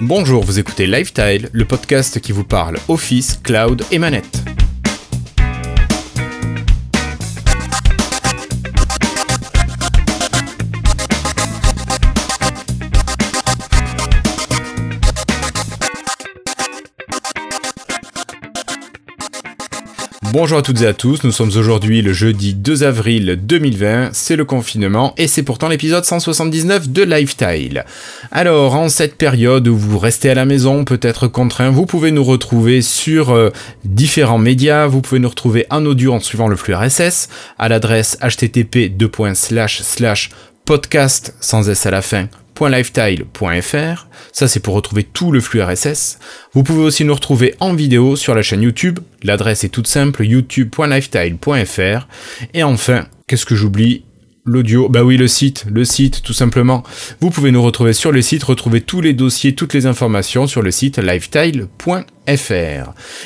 Bonjour, vous écoutez Lifestyle, le podcast qui vous parle Office, Cloud et Manette. Bonjour à toutes et à tous, nous sommes aujourd'hui le jeudi 2 avril 2020, c'est le confinement et c'est pourtant l'épisode 179 de Lifestyle. Alors, en cette période où vous restez à la maison, peut-être contraint, vous pouvez nous retrouver sur euh, différents médias, vous pouvez nous retrouver en audio en suivant le flux RSS à l'adresse http podcast sans s à la fin .lifestyle.fr. Ça, c'est pour retrouver tout le flux RSS. Vous pouvez aussi nous retrouver en vidéo sur la chaîne YouTube. L'adresse est toute simple, youtube.lifestyle.fr. Et enfin, qu'est-ce que j'oublie? L'audio, bah oui, le site, le site, tout simplement. Vous pouvez nous retrouver sur le site, retrouver tous les dossiers, toutes les informations sur le site lifestyle.fr.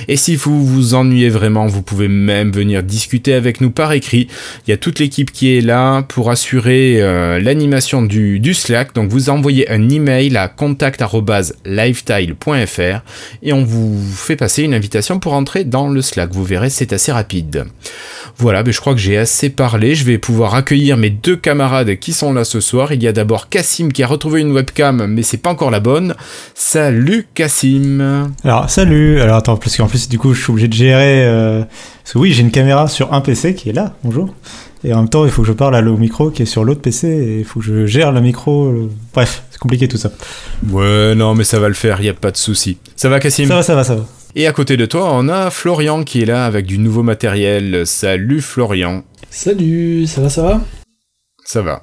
Et si vous vous ennuyez vraiment, vous pouvez même venir discuter avec nous par écrit. Il y a toute l'équipe qui est là pour assurer euh, l'animation du, Slack. Donc vous envoyez un email à contact.lifestyle.fr et on vous fait passer une invitation pour entrer dans le Slack. Vous verrez, c'est assez rapide. Voilà, mais je crois que j'ai assez parlé. Je vais pouvoir accueillir mes deux camarades qui sont là ce soir. Il y a d'abord Cassim qui a retrouvé une webcam, mais c'est pas encore la bonne. Salut Cassim. Alors salut alors attends, parce qu'en plus du coup je suis obligé de gérer. Euh, parce que oui, j'ai une caméra sur un PC qui est là, bonjour. Et en même temps, il faut que je parle à au micro qui est sur l'autre PC et il faut que je gère le micro. Euh, bref, c'est compliqué tout ça. Ouais, non, mais ça va le faire, il y a pas de souci. Ça va, Cassim Ça va, ça va, ça va. Et à côté de toi, on a Florian qui est là avec du nouveau matériel. Salut Florian. Salut, ça va, ça va? Ça va.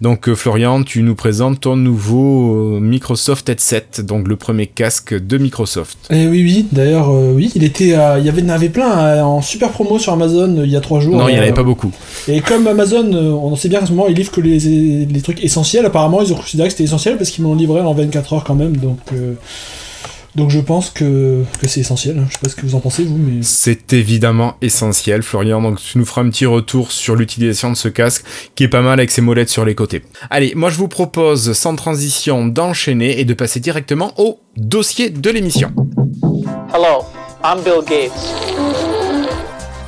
Donc euh, Florian, tu nous présentes ton nouveau euh, Microsoft Headset, donc le premier casque de Microsoft. Eh oui, oui, d'ailleurs, euh, oui, il était, il y avait, en avait plein en super promo sur Amazon il y a trois jours. Non, il n'y en avait pas beaucoup. Et comme Amazon, on sait bien qu'à ce moment, ils livrent que les, les, trucs essentiels, apparemment, ils ont considéré que c'était essentiel parce qu'ils m'ont livré en 24 heures quand même, donc... Donc je pense que, c'est essentiel. Je sais pas ce que vous en pensez, vous, mais... C'est évidemment essentiel, Florian. Donc tu nous feras un petit retour sur l'utilisation de ce casque, qui est pas mal avec ses molettes sur les côtés. Allez, moi je vous propose, sans transition, d'enchaîner et de passer directement au dossier de l'émission. Hello, I'm Bill Gates.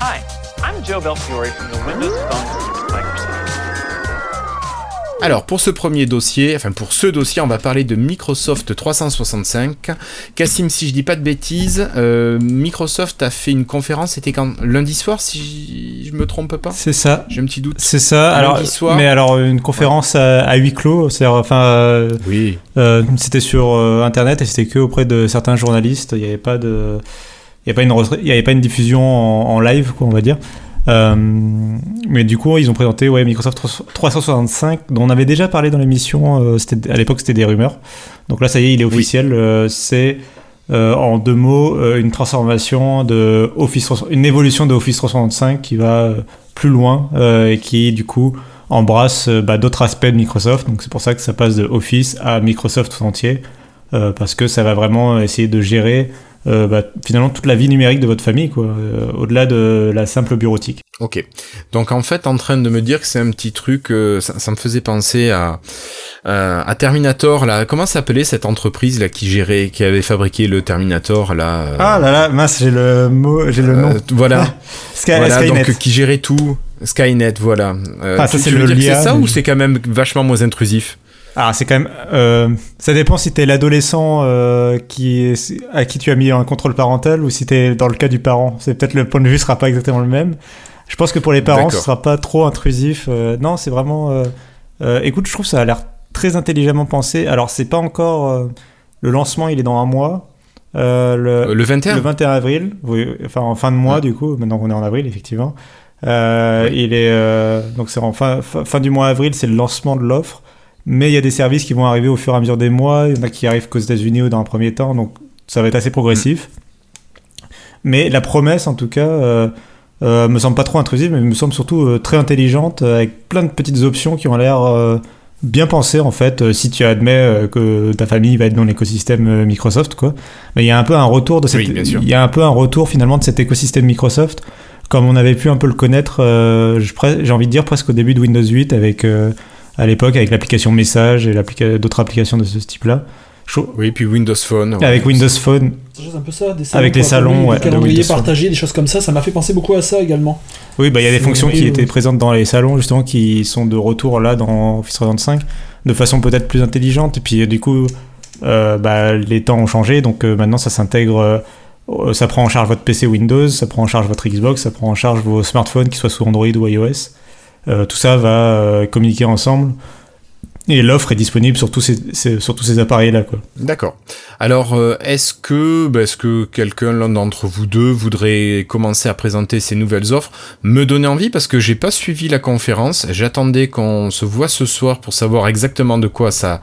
Hi, I'm Joe Belfiore from the Windows Phone. Alors pour ce premier dossier, enfin pour ce dossier, on va parler de Microsoft 365. Cassim, si je dis pas de bêtises, euh, Microsoft a fait une conférence, c'était quand lundi soir, si je me trompe pas. C'est ça. J'ai un petit doute. C'est ça. Alors, lundi soir. Mais alors une conférence à, huis clos, c'est enfin. Euh, oui. Euh, c'était sur internet et c'était que auprès de certains journalistes. Il n'y avait pas de. Il n'y avait, avait, pas une diffusion en, en live, quoi, on va dire. Euh, mais du coup, ils ont présenté ouais, Microsoft 365, dont on avait déjà parlé dans l'émission. Euh, à l'époque, c'était des rumeurs. Donc là, ça y est, il est officiel. Euh, c'est en deux mots une transformation de Office, une évolution de Office 365 qui va plus loin et qui du coup embrasse bah, d'autres aspects de Microsoft. Donc c'est pour ça que ça passe de Office à Microsoft tout entier parce que ça va vraiment essayer de gérer euh, bah, finalement toute la vie numérique de votre famille, quoi, euh, au-delà de la simple bureautique. Ok. Donc en fait, en train de me dire que c'est un petit truc, euh, ça, me faisait penser à, à Terminator. Là, comment s'appelait cette entreprise là qui gérait, qui avait fabriqué le Terminator là Ah là là, mince, j'ai le mot, j'ai le nom. voilà. voilà, donc qui gérait tout. Skynet, voilà. ah, ça c'est le C'est ça ou c'est quand même vachement moins intrusif? Ah, c'est quand même. Euh, ça dépend si t'es l'adolescent euh, qui à qui tu as mis un contrôle parental ou si t'es dans le cas du parent. C'est peut-être le point de vue sera pas exactement le même. Je pense que pour les parents, ce sera pas trop intrusif. Euh, non, c'est vraiment. écoute, je trouve que ça a l'air très intelligemment pensé. Alors, c'est pas encore. le lancement, il est dans un mois. Le, le, 21 Le 21 avril. Oui, enfin, en fin de mois, du coup, maintenant qu'on est en avril, effectivement. Il est. donc, c'est en fin, fin du mois avril, c'est le lancement de l'offre. Mais il y a des services qui vont arriver au fur et à mesure des mois. Il y en a qui arrivent qu'aux États-Unis ou dans un premier temps. Donc ça va être assez progressif. Mais la promesse, en tout cas, euh, euh, me semble pas trop intrusive, mais me semble surtout euh, très intelligente, avec plein de petites options qui ont l'air euh, bien pensées, en fait, si tu admets que ta famille va être dans l'écosystème Microsoft, quoi. Mais il y a un peu un retour de cette, il y a un peu un retour finalement de cet écosystème Microsoft, comme on avait pu un peu le connaître, j'ai envie de dire presque au début de Windows 8 avec à l'époque avec l'application message et d'autres applications de ce type-là. Oui, puis Windows Phone. ouais. Avec Windows Phone, un peu ça, des Avec les salons, ouais, des de calendriers Phone. partagés, des choses comme ça, ça m'a fait penser beaucoup à ça également. Oui, bah, il y a des fonctions qui étaient présentes dans les salons, justement, qui sont de retour là dans Office 365, de façon peut-être plus intelligente. Et puis, euh, du coup, euh, bah, les temps ont changé, donc euh, maintenant ça s'intègre. euh, ça prend en charge votre PC Windows, ça prend en charge votre Xbox, ça prend en charge vos smartphones, qu'ils soient sous Android ou iOS. Euh, tout ça va euh, communiquer ensemble. Et l'offre est disponible sur tous ces, ces- sur tous ces appareils-là. quoi. D'accord. Alors, euh, est-ce que, bah, est-ce que quelqu'un, l'un d'entre vous deux, voudrait commencer à présenter ces nouvelles offres Me donner envie? Parce que j'ai pas suivi la conférence. J'attendais qu'on se voit ce soir pour savoir exactement de quoi ça,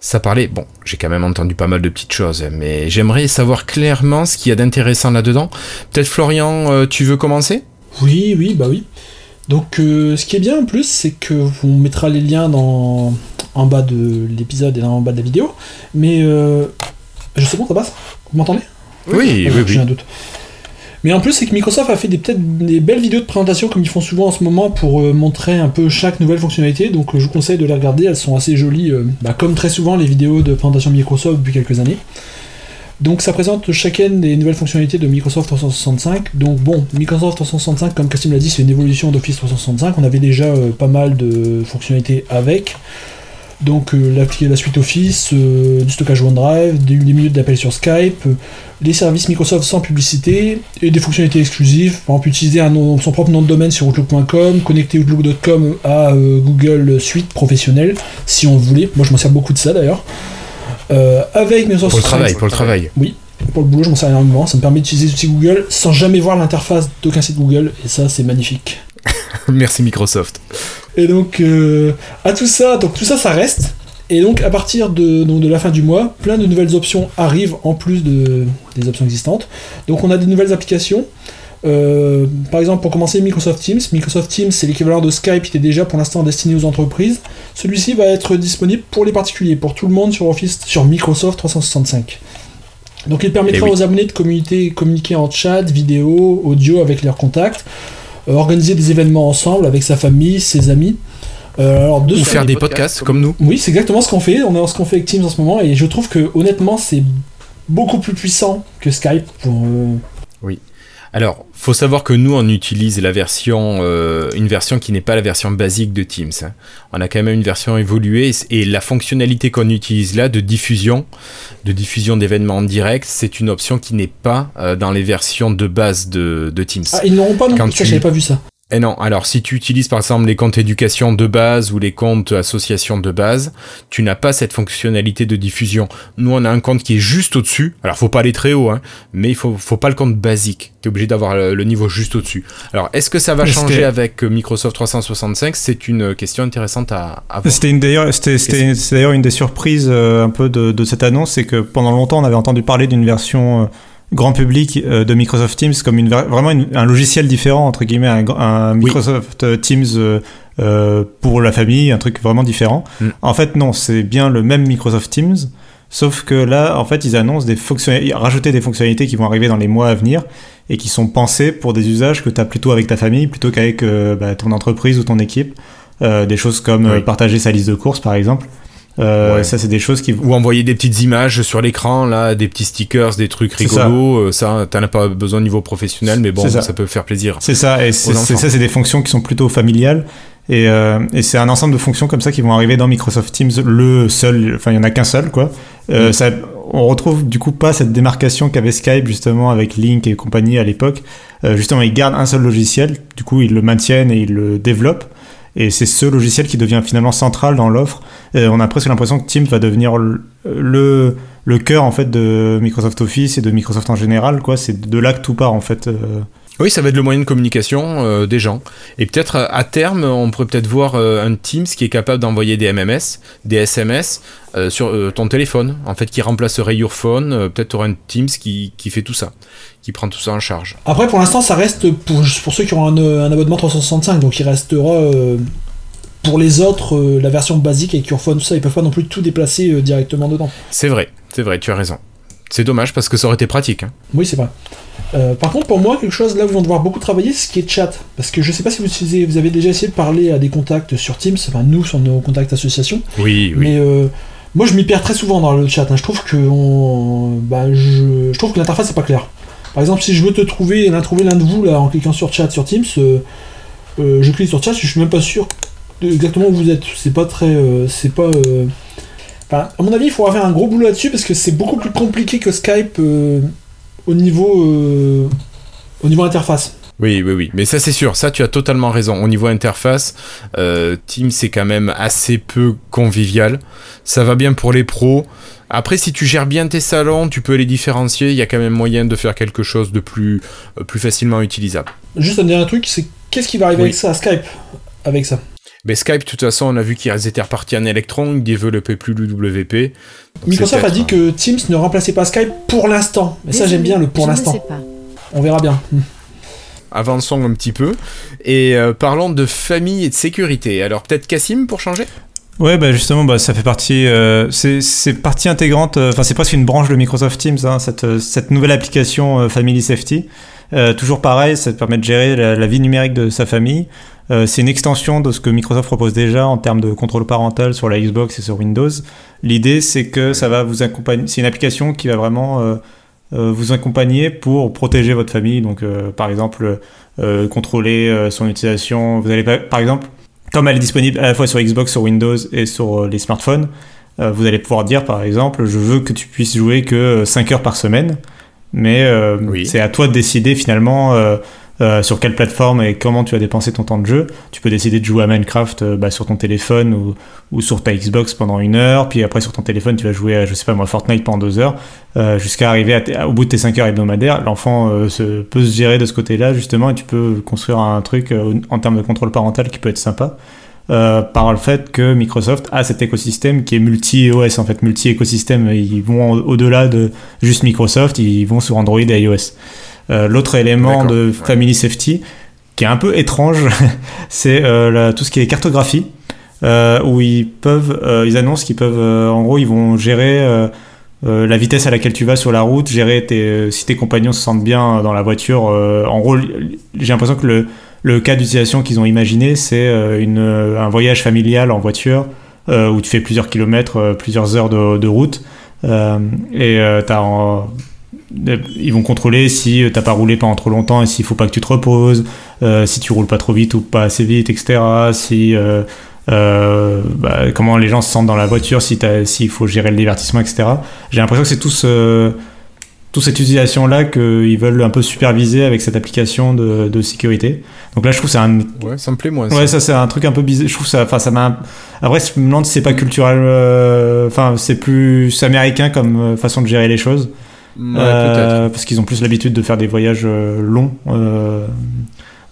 ça parlait. Bon, j'ai quand même entendu pas mal de petites choses, mais j'aimerais savoir clairement ce qu'il y a d'intéressant là-dedans. Peut-être Florian, euh, tu veux commencer? Oui, oui, bah oui. Donc, euh, ce qui est bien en plus, c'est que on mettra les liens dans, en bas de l'épisode et en bas de la vidéo. Mais euh, je sais bon, ça passe Vous m'entendez? Oui, oui, Ah, oui. J'ai un doute. Mais en plus, c'est que Microsoft a fait des peut-être des belles vidéos de présentation comme ils font souvent en ce moment pour euh, montrer un peu chaque nouvelle fonctionnalité. Donc, euh, je vous conseille de les regarder. Elles sont assez jolies, bah, comme très souvent les vidéos de présentation de Microsoft depuis quelques années. Donc, ça présente chacune des nouvelles fonctionnalités de Microsoft 365. Donc, bon, Microsoft 365, comme Cassim l'a dit, c'est une évolution d'Office 365. On avait déjà euh, pas mal de fonctionnalités avec. Donc euh, la, suite Office, euh, du stockage OneDrive, des, minutes d'appel sur Skype, euh, les services Microsoft sans publicité et des fonctionnalités exclusives. Par exemple, utiliser son propre nom de domaine sur Outlook.com, connecter Outlook.com à euh, Google Suite professionnelle, si on voulait. Moi, je m'en sers beaucoup de ça d'ailleurs. Euh, avec Microsoft Pour le travail, pour le travail. pour le boulot, je m'en sers énormément. Ça me permet d'utiliser les outils Google sans jamais voir l'interface d'aucun site Google, et ça, c'est magnifique. Merci Microsoft. Et donc, euh, à tout ça, donc tout ça, ça reste. Et donc, à partir de, donc, de la fin du mois, plein de nouvelles options arrivent en plus de, des options existantes. Donc, on a des nouvelles applications. Euh, par exemple, pour commencer, Microsoft Teams. Microsoft Teams, c'est l'équivalent de Skype, qui était déjà pour l'instant destiné aux entreprises. Celui-ci va être disponible pour les particuliers, pour tout le monde sur Office, sur Microsoft 365. Donc, il permettra Eh oui. aux abonnés de communiquer, communiquer en chat, vidéo, audio avec leurs contacts, euh, organiser des événements ensemble avec sa famille, ses amis. Euh, alors, de Ou faire des podcasts comme nous. oui, c'est exactement ce qu'on fait. On est ce qu'on fait avec Teams en ce moment, et je trouve que honnêtement, c'est beaucoup plus puissant que Skype. Pour, euh, Alors, faut savoir que nous, on utilise la version, euh, une version qui n'est pas la version basique de Teams. hein. On a quand même une version évoluée et la fonctionnalité qu'on utilise là de diffusion, de diffusion d'événements en direct, c'est une option qui n'est pas euh, dans les versions de base de, de Teams. Ah, ils n'auront pas non Quand plus. Ça, tu- j'avais pas vu ça. Et non, alors si tu utilises par exemple les comptes éducation de base ou les comptes association de base, tu n'as pas cette fonctionnalité de diffusion. Nous, on a un compte qui est juste au-dessus. Alors, faut pas aller très haut, hein, mais il faut, faut pas le compte basique. Tu es obligé d'avoir le, le niveau juste au-dessus. Alors, est-ce que ça va changer avec Microsoft 365 C'est une question intéressante à, à voir. C'était une d'ailleurs, c'était, c'était- c'est d'ailleurs une des surprises euh, un peu de, de cette annonce, c'est que pendant longtemps on avait entendu parler d'une version euh, grand public euh, de Microsoft Teams comme une vraiment une- un logiciel différent entre guillemets, un, un. Microsoft euh, Teams euh, pour la famille, un truc vraiment différent. Mm. En fait non, c'est bien le même Microsoft Teams. Sauf que là, en fait, ils annoncent des fonctionnalités, rajouter des fonctionnalités qui vont arriver dans les mois à venir et qui sont pensées pour des usages que tu as plutôt avec ta famille plutôt qu'avec euh, bah, ton entreprise ou ton équipe. Euh, des choses comme Oui. partager sa liste de courses, par exemple. Euh, Ouais. Ça, c'est des choses qui. Ou envoyer des petites images sur l'écran, là, des petits stickers, des trucs C'est ça. rigolos. euh, Ça, t'en as pas besoin au niveau professionnel, mais bon, ça. ça. peut faire plaisir. C'est ça, et ça, c'est des fonctions qui sont plutôt familiales. Et, euh, et c'est un ensemble de fonctions comme ça qui vont arriver dans Microsoft Teams, le seul, enfin il y en a qu'un seul quoi. Euh, Mm. ça, on retrouve du coup pas cette démarcation qu'avait Skype justement avec Link et compagnie à l'époque. Euh, justement, ils gardent un seul logiciel, du coup ils le maintiennent et ils le développent. Et c'est ce logiciel qui devient finalement central dans l'offre. Euh, on a presque l'impression que Teams va devenir le, cœur en fait de Microsoft Office et de Microsoft en général. quoi. C'est de là que tout part en fait. Oui, ça va être le moyen de communication euh, des gens. Et peut-être euh, à terme, on pourrait peut-être voir euh, un Teams qui est capable d'envoyer des MMS, des SMS euh, sur ton téléphone, en fait, qui remplacerait Your Phone. Peut-être tu auras un Teams qui, qui fait tout ça, qui prend tout ça en charge. Après, pour l'instant, ça reste pour, pour ceux qui auront un, un abonnement 365, donc il restera pour les autres la version basique avec Your Phone, tout ça, ils peuvent pas non plus tout déplacer directement dedans. C'est vrai, c'est vrai, tu as raison. C'est dommage parce que ça aurait été pratique. hein. Oui, c'est vrai. Euh, par contre, pour moi, quelque chose là où ils vont devoir beaucoup travailler, c'est ce qui est chat. Parce que je sais pas si vous, utilisez, vous avez déjà essayé de parler à des contacts sur Teams, enfin nous, sur nos contacts associations. Oui, oui. Mais, euh, Moi, je m'y perds très souvent dans le chat. hein. Je trouve que on- bah, je, je trouve que l'interface est pas claire. Par exemple, si je veux te trouver, l'un trouver l'un de vous là en cliquant sur chat sur Teams, euh, je clique sur chat, je suis même pas sûr de exactement où vous êtes. C'est pas très, c'est pas. Enfin, à mon avis, il faudra faire un gros boulot là-dessus parce que c'est beaucoup plus compliqué que Skype euh, au niveau, euh, au niveau interface. Oui, oui, oui. Mais ça, c'est sûr. Ça, tu as totalement raison. Au niveau interface, euh, Teams, c'est quand même assez peu convivial. Ça va bien pour les pros. Après, si tu gères bien tes salons, tu peux les différencier. Il y a quand même moyen de faire quelque chose de plus, plus facilement utilisable. Juste un dernier truc, c'est qu'est-ce qui va arriver Oui. avec ça à Skype? Avec ça Mais Skype, de toute façon, on a vu qu'ils étaient repartis en Electron, ils développaient plus le WP. Donc, Microsoft a dit que Teams ne remplaçait pas Skype pour l'instant. Mais ça, j'aime bien le pour Je ne l'instant. sais pas. On verra bien. Hmm. Avançons un petit peu. Et euh, parlons de famille et de sécurité. Alors, peut-être Cassim pour changer? Ouais, bah justement, bah, ça fait partie, euh, c'est partie intégrante, euh, enfin c'est presque une branche de Microsoft Teams, hein, cette, euh, cette nouvelle application euh, Family Safety. Euh, toujours pareil, ça te permet de gérer la, la vie numérique de sa famille. Euh, c'est une extension de ce que Microsoft propose déjà en termes de contrôle parental sur la Xbox et sur Windows. L'idée, c'est que ça va vous accompagner. C'est une application qui va vraiment euh, euh, vous accompagner pour protéger votre famille. Donc, euh, par exemple, contrôler son utilisation. Vous allez par exemple, comme elle est disponible à la fois sur Xbox, sur Windows et sur les smartphones, vous allez pouvoir dire par exemple, je veux que tu puisses jouer que 5 heures par semaine, mais Oui. c'est à toi de décider finalement euh, sur quelle plateforme et comment tu vas dépenser ton temps de jeu. Tu peux décider de jouer à Minecraft euh, bah, sur ton téléphone ou, ou sur ta Xbox pendant une heure, puis après sur ton téléphone tu vas jouer à, je sais pas moi, Fortnite pendant deux heures, euh, jusqu'à arriver à au bout de tes 5 heures hebdomadaires. L'enfant euh, se, peut se gérer de ce côté-là justement et tu peux construire un truc euh, en termes de contrôle parental qui peut être sympa. euh, par le fait que Microsoft a cet écosystème qui est multi-OS, en fait, multi-écosystème. Ils vont au- au-delà de juste Microsoft, ils vont sur Android et iOS. Euh, L'autre élément de ouais. Family Safety, qui est un peu étrange, c'est euh, tout ce qui est cartographie, euh, où ils peuvent, ils annoncent qu'ils peuvent, en gros, ils vont gérer la vitesse à laquelle tu vas sur la route, gérer tes, si tes compagnons se sentent bien dans la voiture. en gros, j'ai l'impression que le, le cas d'utilisation qu'ils ont imaginé, c'est un voyage familial en voiture euh, où tu fais plusieurs kilomètres, euh, plusieurs heures de, de route. euh, et en- euh, ils vont contrôler si euh, t'as pas roulé pendant trop longtemps et s'il faut pas que tu te reposes, euh, si tu roules pas trop vite ou pas assez vite, etc. Si euh, euh, bah, comment les gens se sentent dans la voiture, si s'il faut gérer le divertissement, etc. J'ai l'impression que c'est tout ce, toute cette utilisation-là qu'ils veulent un peu superviser avec cette application de, de sécurité. Donc là, je trouve que c'est un, Ouais, ça me plaît moins. Ouais, ça c'est un truc un peu bizarre. Je trouve ça, enfin ça m'a. Après, je me demande si c'est pas culturel. euh, Enfin, c'est plus américain comme euh, façon de gérer les choses. Ouais, Euh. Parce qu'ils ont plus l'habitude de faire des voyages euh, longs. euh,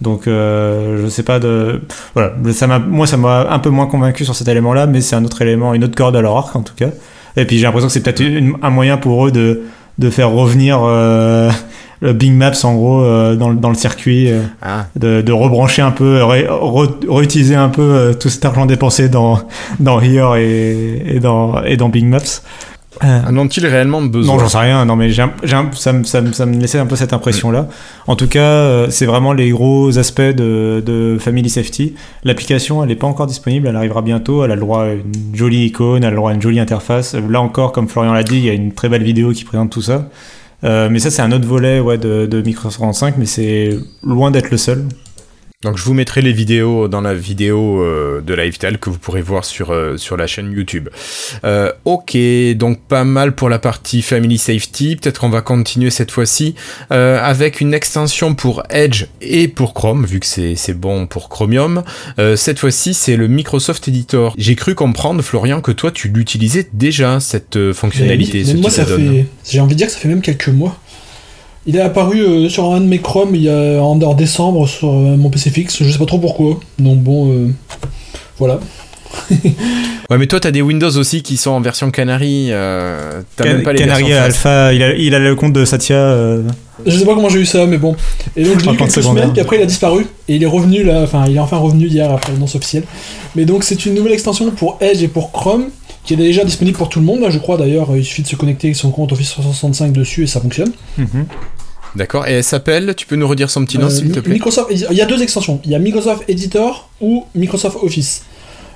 donc, euh, je sais pas de. Voilà, ça moi ça m'a un peu moins convaincu sur cet élément-là, mais c'est un autre élément, une autre corde à leur arc en tout cas. Et puis j'ai l'impression que c'est peut-être une- un moyen pour eux de, de faire revenir euh, le Bing Maps en gros euh, dans, le- dans le circuit. euh, Ah, de, de rebrancher un peu, ré- re- réutiliser un peu euh, tout cet argent dépensé dans, dans Here et, et, dans, et dans Big Maps. Euh, en ont-ils réellement besoin? Non, j'en sais rien, non, mais j'ai un- j'ai un- ça, me- ça, me- ça me laissait un peu cette impression-là. En tout cas, euh, c'est vraiment les gros aspects de, de Family Safety. L'application, elle n'est pas encore disponible, elle arrivera bientôt, elle a le droit à une jolie icône, elle a le droit à une jolie interface. Là encore, comme Florian l'a dit, il y a une très belle vidéo qui présente tout ça. Euh, mais ça, c'est un autre volet ouais, de, de Microsoft 35, mais c'est loin d'être le seul. Donc je vous mettrai les vidéos dans la vidéo euh, de Lifestyle que vous pourrez voir sur, euh, sur la chaîne YouTube. Euh, ok, donc pas mal pour la partie Family Safety. Peut-être qu'on va continuer cette fois-ci euh, avec une extension pour Edge et pour Chrome, vu que c'est c'est bon pour Chromium. Euh, cette fois-ci, c'est le Microsoft Editor. J'ai cru comprendre, Florian, que toi, tu l'utilisais déjà, cette euh, fonctionnalité. Mais ce moi, ça fait. J'ai envie de dire que ça fait même quelques mois. Il est apparu euh, sur un de mes Chrome il y a en, en décembre sur euh, mon PC fixe. Je sais pas trop pourquoi. Donc bon, euh, voilà. Ouais, mais toi, t'as des Windows aussi qui sont en version Canary. euh, t'as Can- même pas les Canary. Alpha, il a, il a le compte de Satya. euh, Je sais pas comment j'ai eu ça, mais bon. Et donc je l'ai eu quelques semaines, puis après il a disparu. Et il est revenu là, enfin il est enfin revenu hier après l'annonce officielle. Mais donc c'est une nouvelle extension pour Edge et pour Chrome, qui est déjà disponible pour tout le monde, là, je crois d'ailleurs. Il suffit de se connecter avec son compte Office 365 dessus et ça fonctionne. mhm. D'accord, et elle s'appelle, tu peux nous redire son petit nom Euh, s'il te plaît? Microsoft, il y a deux extensions. Il y a Microsoft Editor ou Microsoft Office.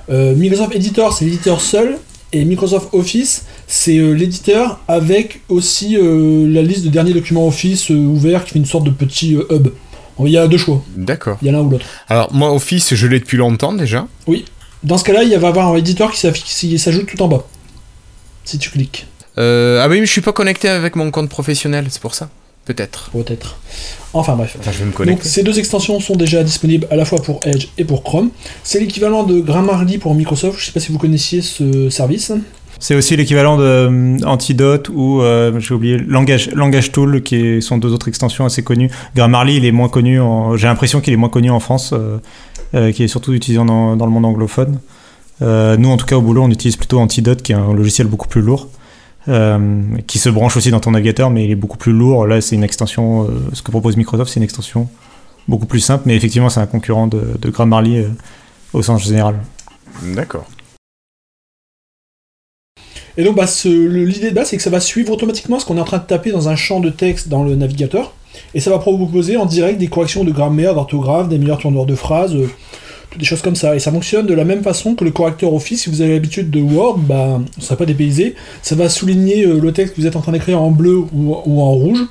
Euh, Microsoft Editor, c'est l'éditeur seul. Et Microsoft Office, c'est euh, l'éditeur avec aussi euh, la liste de derniers documents Office euh, ouverts qui fait une sorte de petit euh, hub. Il y a deux choix, D'accord. il y a l'un ou l'autre. Alors, moi, Office, je l'ai depuis longtemps déjà. Dans ce cas-là, il va y avoir un éditeur qui s'ajoute tout en bas. Si tu cliques, Euh, ah oui, mais je suis pas connecté avec mon compte professionnel, c'est pour ça. Peut-être. peut-être. Enfin bref. Enfin, je vais me Donc connecter. ces deux extensions sont déjà disponibles à la fois pour Edge et pour Chrome. C'est l'équivalent de Grammarly pour Microsoft. Je sais pas si vous connaissiez ce service. C'est aussi l'équivalent de euh, Antidote ou, euh, j'ai oublié, Langage, Langage Tool, qui est- sont deux autres extensions assez connues. Grammarly, il est moins connu, en- j'ai l'impression qu'il est moins connu en France, euh, qui est surtout utilisé dans, dans le monde anglophone. Euh, nous, en tout cas, au boulot, on utilise plutôt Antidote, qui est un logiciel beaucoup plus lourd, euh, qui se branche aussi dans ton navigateur, mais il est beaucoup plus lourd. Là, c'est une extension, euh, ce que propose Microsoft, c'est une extension beaucoup plus simple, mais effectivement, c'est un concurrent de, de Grammarly euh, au sens général. D'accord. Et donc bah, l'idée de base, c'est que ça va suivre automatiquement ce qu'on est en train de taper dans un champ de texte dans le navigateur. Et ça va proposer en direct des corrections de grammaire, d'orthographe, des meilleurs tourneurs de phrases, euh, toutes des choses comme ça. Et ça fonctionne de la même façon que le correcteur Office. Si vous avez l'habitude de Word, bah, ça ne sera pas dépaysé. Ça va souligner euh, le texte que vous êtes en train d'écrire en bleu ou, ou en rouge.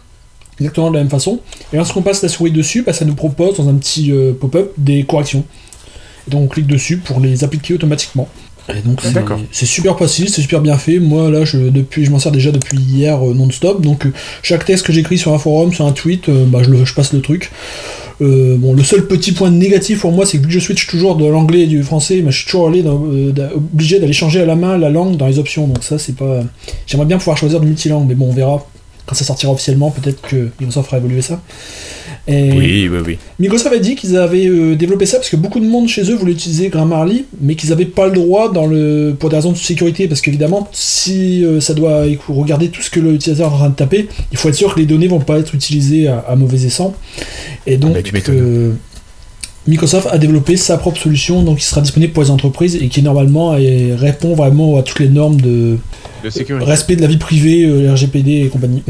Exactement de la même façon. Et lorsqu'on passe la souris dessus, bah, ça nous propose dans un petit euh, pop-up des corrections. Et donc on clique dessus pour les appliquer automatiquement. Et donc c'est- super facile, c'est super bien fait. Moi là, je, depuis, je m'en sers déjà depuis hier euh, non-stop. Donc euh, chaque texte que j'écris sur un forum, sur un tweet, euh, bah, je, le- je passe le truc. Bon, le seul petit point négatif pour moi, c'est que vu que je switch toujours de l'anglais et du français, bah, je suis toujours allé dans- obligé d'aller changer à la main la langue dans les options. Donc ça, c'est pas. J'aimerais bien pouvoir choisir du multilangue, mais bon, on verra quand ça sortira officiellement. Peut-être que Microsoft fera évoluer ça. Et Oui, oui, oui. Microsoft a dit qu'ils avaient euh, développé ça parce que beaucoup de monde chez eux voulait utiliser Grammarly, mais qu'ils n'avaient pas le droit dans le pour des raisons de sécurité, parce qu'évidemment, si euh, ça doit regarder tout ce que l'utilisateur est en train de taper, il faut être sûr que les données vont pas être utilisées à, à mauvais escient. Et donc, bah, tu m'étonnes. euh, Microsoft a développé sa propre solution, donc qui sera disponible pour les entreprises et qui normalement répond vraiment à toutes les normes de De sécurité. respect de la vie privée, euh, RGPD et compagnie.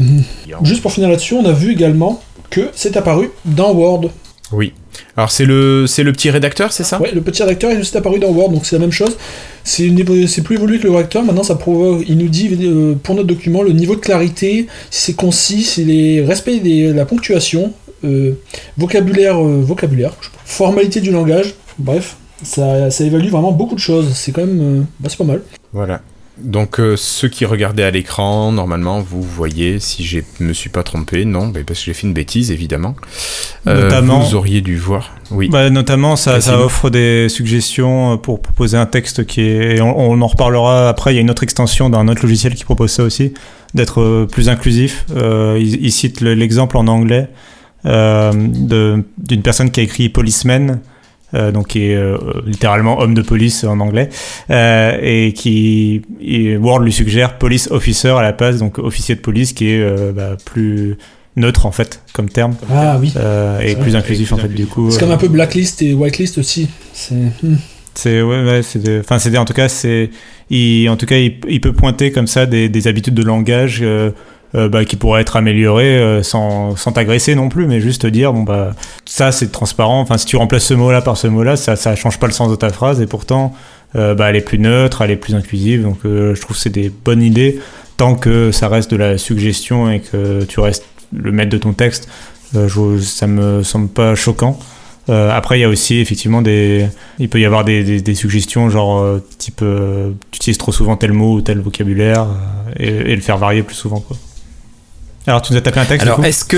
Juste pour finir là-dessus, on a vu également que c'est apparu dans Word. Oui. Alors, c'est le, c'est le petit rédacteur, c'est ça? Ouais, le petit rédacteur est juste apparu dans Word, donc c'est la même chose. C'est c'est plus évolué que le rédacteur. Maintenant, ça provoque, il nous dit euh, pour notre document le niveau de clarité, si c'est concis, si les respect de la ponctuation, euh, vocabulaire, euh, vocabulaire, formalité du langage. Bref, ça, ça évalue vraiment beaucoup de choses. C'est quand même, bah, c'est pas mal. Voilà. Donc, euh, ceux qui regardaient à l'écran, normalement, vous voyez, si je me suis pas trompé, non, bah, parce que j'ai fait une bêtise, évidemment. Euh, Notamment- vous auriez dû voir. Oui. Bah, notamment, ça, offre des suggestions euh, pour proposer un texte qui est. et On, on en reparlera après. Il y a une autre extension d'un autre logiciel qui propose ça aussi, d'être plus inclusif. Euh, il, il cite le- l'exemple en anglais d'une personne qui a écrit policeman. Euh, donc qui est euh, littéralement homme de police en anglais, euh, et qui et Word lui suggère police officer à la place, donc officier de police, qui est bah, plus neutre en fait comme terme. Ah oui. Euh, et plus inclusif en fait du coup. C'est comme un peu blacklist et whitelist aussi. C'est. hmm. C'est ouais, ouais c'est des- enfin c'est des- en tout cas c'est il en tout cas il, il peut pointer comme ça des, des habitudes de langage euh, euh, bah, qui pourraient être améliorées euh, sans sans t'agresser non plus mais juste te dire bon bah ça c'est transparent enfin si tu remplaces ce mot là par ce mot là ça ça change pas le sens de ta phrase et pourtant euh, bah elle est plus neutre elle est plus inclusive donc je trouve que c'est des bonnes idées tant que ça reste de la suggestion et que tu restes le maître de ton texte je, ça me semble pas choquant après, il y a aussi effectivement des. Il peut y avoir des, suggestions, genre type tu utilises trop souvent tel mot ou tel vocabulaire et, et le faire varier plus souvent. Quoi. Alors, tu nous as tapé un texte Alors, est-ce que.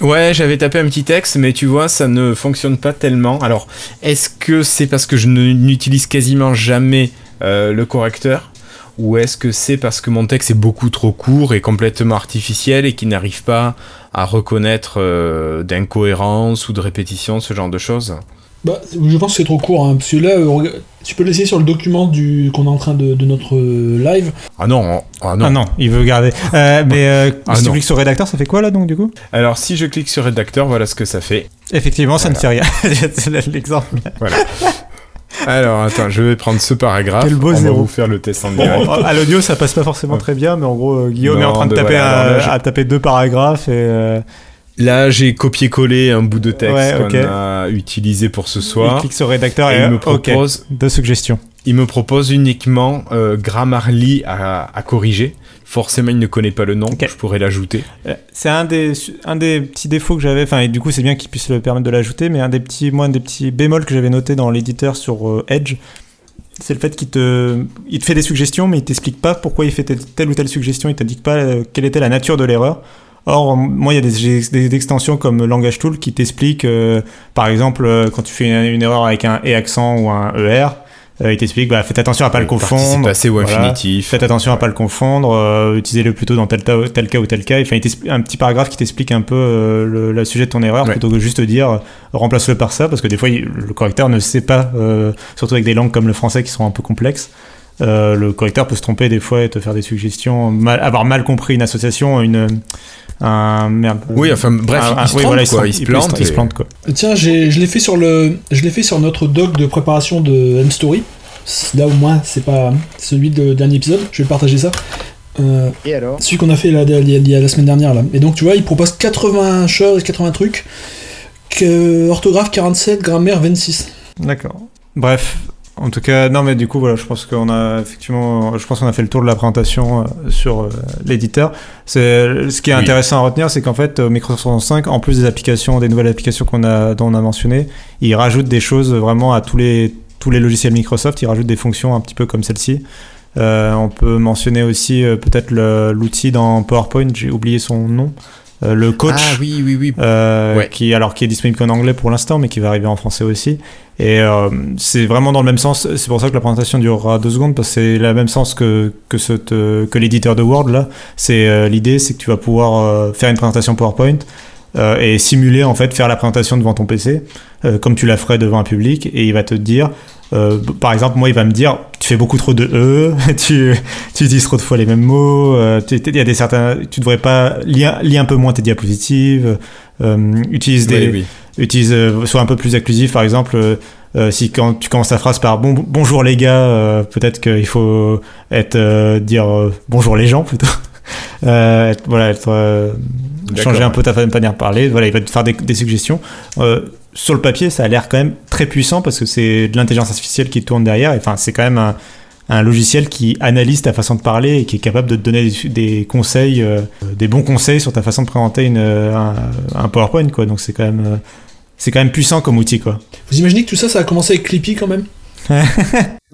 Ouais, j'avais tapé un petit texte, mais tu vois, ça ne fonctionne pas tellement. Alors, est-ce que c'est parce que je n'utilise quasiment jamais euh, le correcteur? Ou est-ce que c'est parce que mon texte est beaucoup trop court et complètement artificiel et qu'il n'arrive pas à reconnaître euh, d'incohérence ou de répétition, ce genre de choses? Bah, je pense que c'est trop court, hein, parce que là, euh, tu peux l'essayer sur le document du qu'on est en train de, de notre euh, live. Ah non, ah non. Ah non, il veut garder. Euh, mais euh, Ah si tu non. cliques sur rédacteur, ça fait quoi là donc du coup? Alors, si je clique sur rédacteur, voilà ce que ça fait. Effectivement, ça ne fait rien. C'est l'exemple. Voilà. Alors, attends, je vais prendre ce paragraphe. Quel beau On va zéro. vous faire le test en Bon, direct. à l'audio, ça passe pas forcément très bien, mais en gros, Guillaume est en train de taper, voilà, à taper deux paragraphes et. euh, Là, j'ai copié-collé un bout de texte Ouais, qu'on ok. a utilisé pour ce il soir. clique sur rédacteur Et et, il me propose. deux suggestions. il me propose uniquement euh, Grammarly à, à corriger. Forcément, il ne connaît pas le nom, je pourrais l'ajouter. Euh, C'est un des, un des petits défauts que j'avais, enfin, et du coup, c'est bien qu'il puisse le permettre de l'ajouter, mais un des petits, moi, un des petits bémols que j'avais noté dans l'éditeur sur euh, Edge, c'est le fait qu'il te, il te fait des suggestions, mais il t'explique pas pourquoi il fait telle, telle ou telle suggestion, il t'indique pas quelle était la nature de l'erreur. Or, moi, il y a des, des extensions comme Langage Tool qui t'expliquent, euh, par exemple, euh, quand tu fais une, une erreur avec un et accent ou un er, euh, il t'explique, bah, faites attention à pas le confondre. passé ou Voilà. infinitif. Faites attention à pas le confondre, euh, utilisez-le plutôt dans tel, cas ou tel cas. Enfin, il t'explique- un petit paragraphe qui t'explique un peu euh, le, le sujet de ton erreur Ouais. plutôt que juste dire euh, remplace-le par ça, parce que des fois il- le correcteur ne sait pas, euh, surtout avec des langues comme le français qui sont un peu complexes. euh, le correcteur peut se tromper des fois et te faire des suggestions, mal- avoir mal compris une association, une un merde. Oui, enfin, bref, Un- un- il se oui, trompe, voilà, quoi, il se plante. il se plante, quoi. Tiens, j'ai- je l'ai fait sur le, je l'ai fait sur notre doc de préparation de M-Story. Là au moins, c'est pas celui de dernier épisode. Je vais partager ça. Euh, Et alors celui qu'on a fait la, la, la- la semaine dernière là. Et donc tu vois, il propose 80 choses, 80 trucs. Que, orthographe 47, grammaire 26. D'accord. Bref, en tout cas, non, mais du coup, voilà, je pense qu'on a effectivement, je pense qu'on a fait le tour de la présentation euh, sur euh, l'éditeur. C'est ce qui est Oui. intéressant à retenir, c'est qu'en fait, euh, Microsoft 365, en plus des applications, des nouvelles applications qu'on a, dont on a mentionné, il rajoute des choses vraiment à tous les tous les logiciels Microsoft. Il rajoute des fonctions un petit peu comme celle-ci. On peut mentionner aussi peut-être l'outil dans PowerPoint. J'ai oublié son nom. Euh, le coach. Ah oui, oui, oui. Euh, Ouais. qui alors qui est disponible qu'en anglais pour l'instant, mais qui va arriver en français aussi. Et euh, c'est vraiment dans le même sens. C'est pour ça que la présentation durera deux secondes parce que c'est le même sens que que ce te- que l'éditeur de Word là. C'est euh, l'idée, c'est que tu vas pouvoir euh, faire une présentation PowerPoint. euh, et simuler en fait faire la présentation devant ton PC euh, comme tu la ferais devant un public et il va te dire euh, par exemple moi il va me dire tu fais beaucoup trop de e tu, tu utilises trop de fois les mêmes mots euh, tu- y a des certains tu devrais pas lire, lire un peu moins tes diapositives euh, utilise des Oui, oui. utilise euh, sois un peu plus inclusif par exemple euh, si quand tu commences ta phrase par bon, bonjour les gars peut-être qu'il faut être dire bonjour les gens plutôt. Être- voilà être changer un peu ta manière de parler voilà il va te faire des, des suggestions sur le papier ça a l'air quand même très puissant parce que c'est de l'intelligence artificielle qui tourne derrière et, enfin c'est quand même un, un logiciel qui analyse ta façon de parler et qui est capable de te donner des, des conseils, euh, des bons conseils sur ta façon de présenter une, euh, un, un PowerPoint, quoi. Donc c'est quand même, euh, c'est quand même puissant comme outil, quoi. Vous imaginez que tout ça, ça a commencé avec Clippy quand même?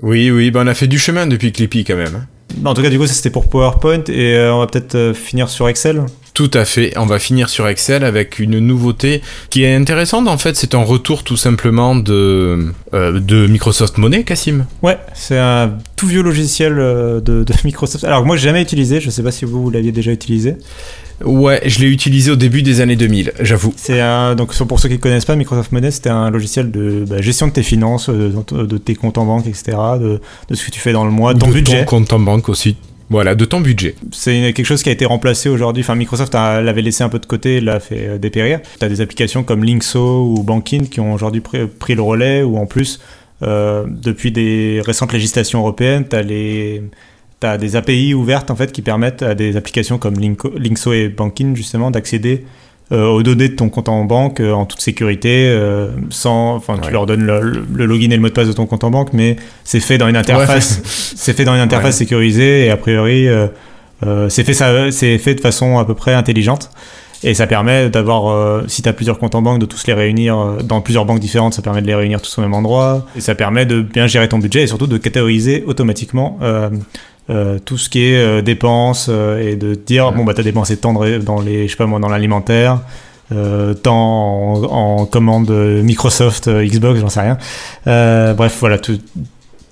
Oui, oui, ben on a fait du chemin depuis Clippy quand même. hein. En tout cas, du coup, ça c'était pour PowerPoint et euh, on va peut-être euh, finir sur Excel. Tout à fait. On va finir sur Excel avec une nouveauté qui est intéressante. En fait, c'est un retour tout simplement de, euh, de Microsoft Money, Cassim. Ouais, c'est un tout vieux logiciel euh, de, de Microsoft. Alors moi, j'ai jamais utilisé. Je sais pas si vous, vous l'aviez déjà utilisé. Ouais, je l'ai utilisé au début des années 2000, j'avoue. C'est un, donc pour ceux qui ne connaissent pas, Microsoft Money, c'était un logiciel de bah, gestion de tes finances, euh, de, de tes comptes en banque, etc., de, de ce que tu fais dans le mois, ton de budget. ton compte en banque aussi. Voilà, de ton budget. C'est quelque chose qui a été remplacé aujourd'hui. Enfin, Microsoft l'avait laissé un peu de côté, l'a fait euh, dépérir. Tu as des applications comme Linkso ou Bankin qui ont aujourd'hui pris, le relais, ou en plus, euh, depuis des récentes législations européennes, tu as des API ouvertes en fait qui permettent à des applications comme Linkso et Bankin justement d'accéder aux données de ton compte en banque euh, en toute sécurité, euh, sans, enfin tu Ouais. leur donnes le, login et le mot de passe de ton compte en banque, mais c'est fait dans une interface, c'est fait dans une interface Ouais. sécurisée et a priori euh, euh, c'est fait ça, c'est fait de façon à peu près intelligente. Et ça permet d'avoir, euh, si tu as plusieurs comptes en banque, de tous les réunir euh, dans plusieurs banques différentes, ça permet de les réunir tous au même endroit. Et ça permet de bien gérer ton budget et surtout de catégoriser automatiquement euh, euh, tout ce qui est euh, dépenses euh, et de dire, bon, bah, tu as dépensé tant dans, les, je sais pas moi, dans l'alimentaire, euh, tant en, en commande Microsoft, Xbox, j'en sais rien. Bref, voilà, tout-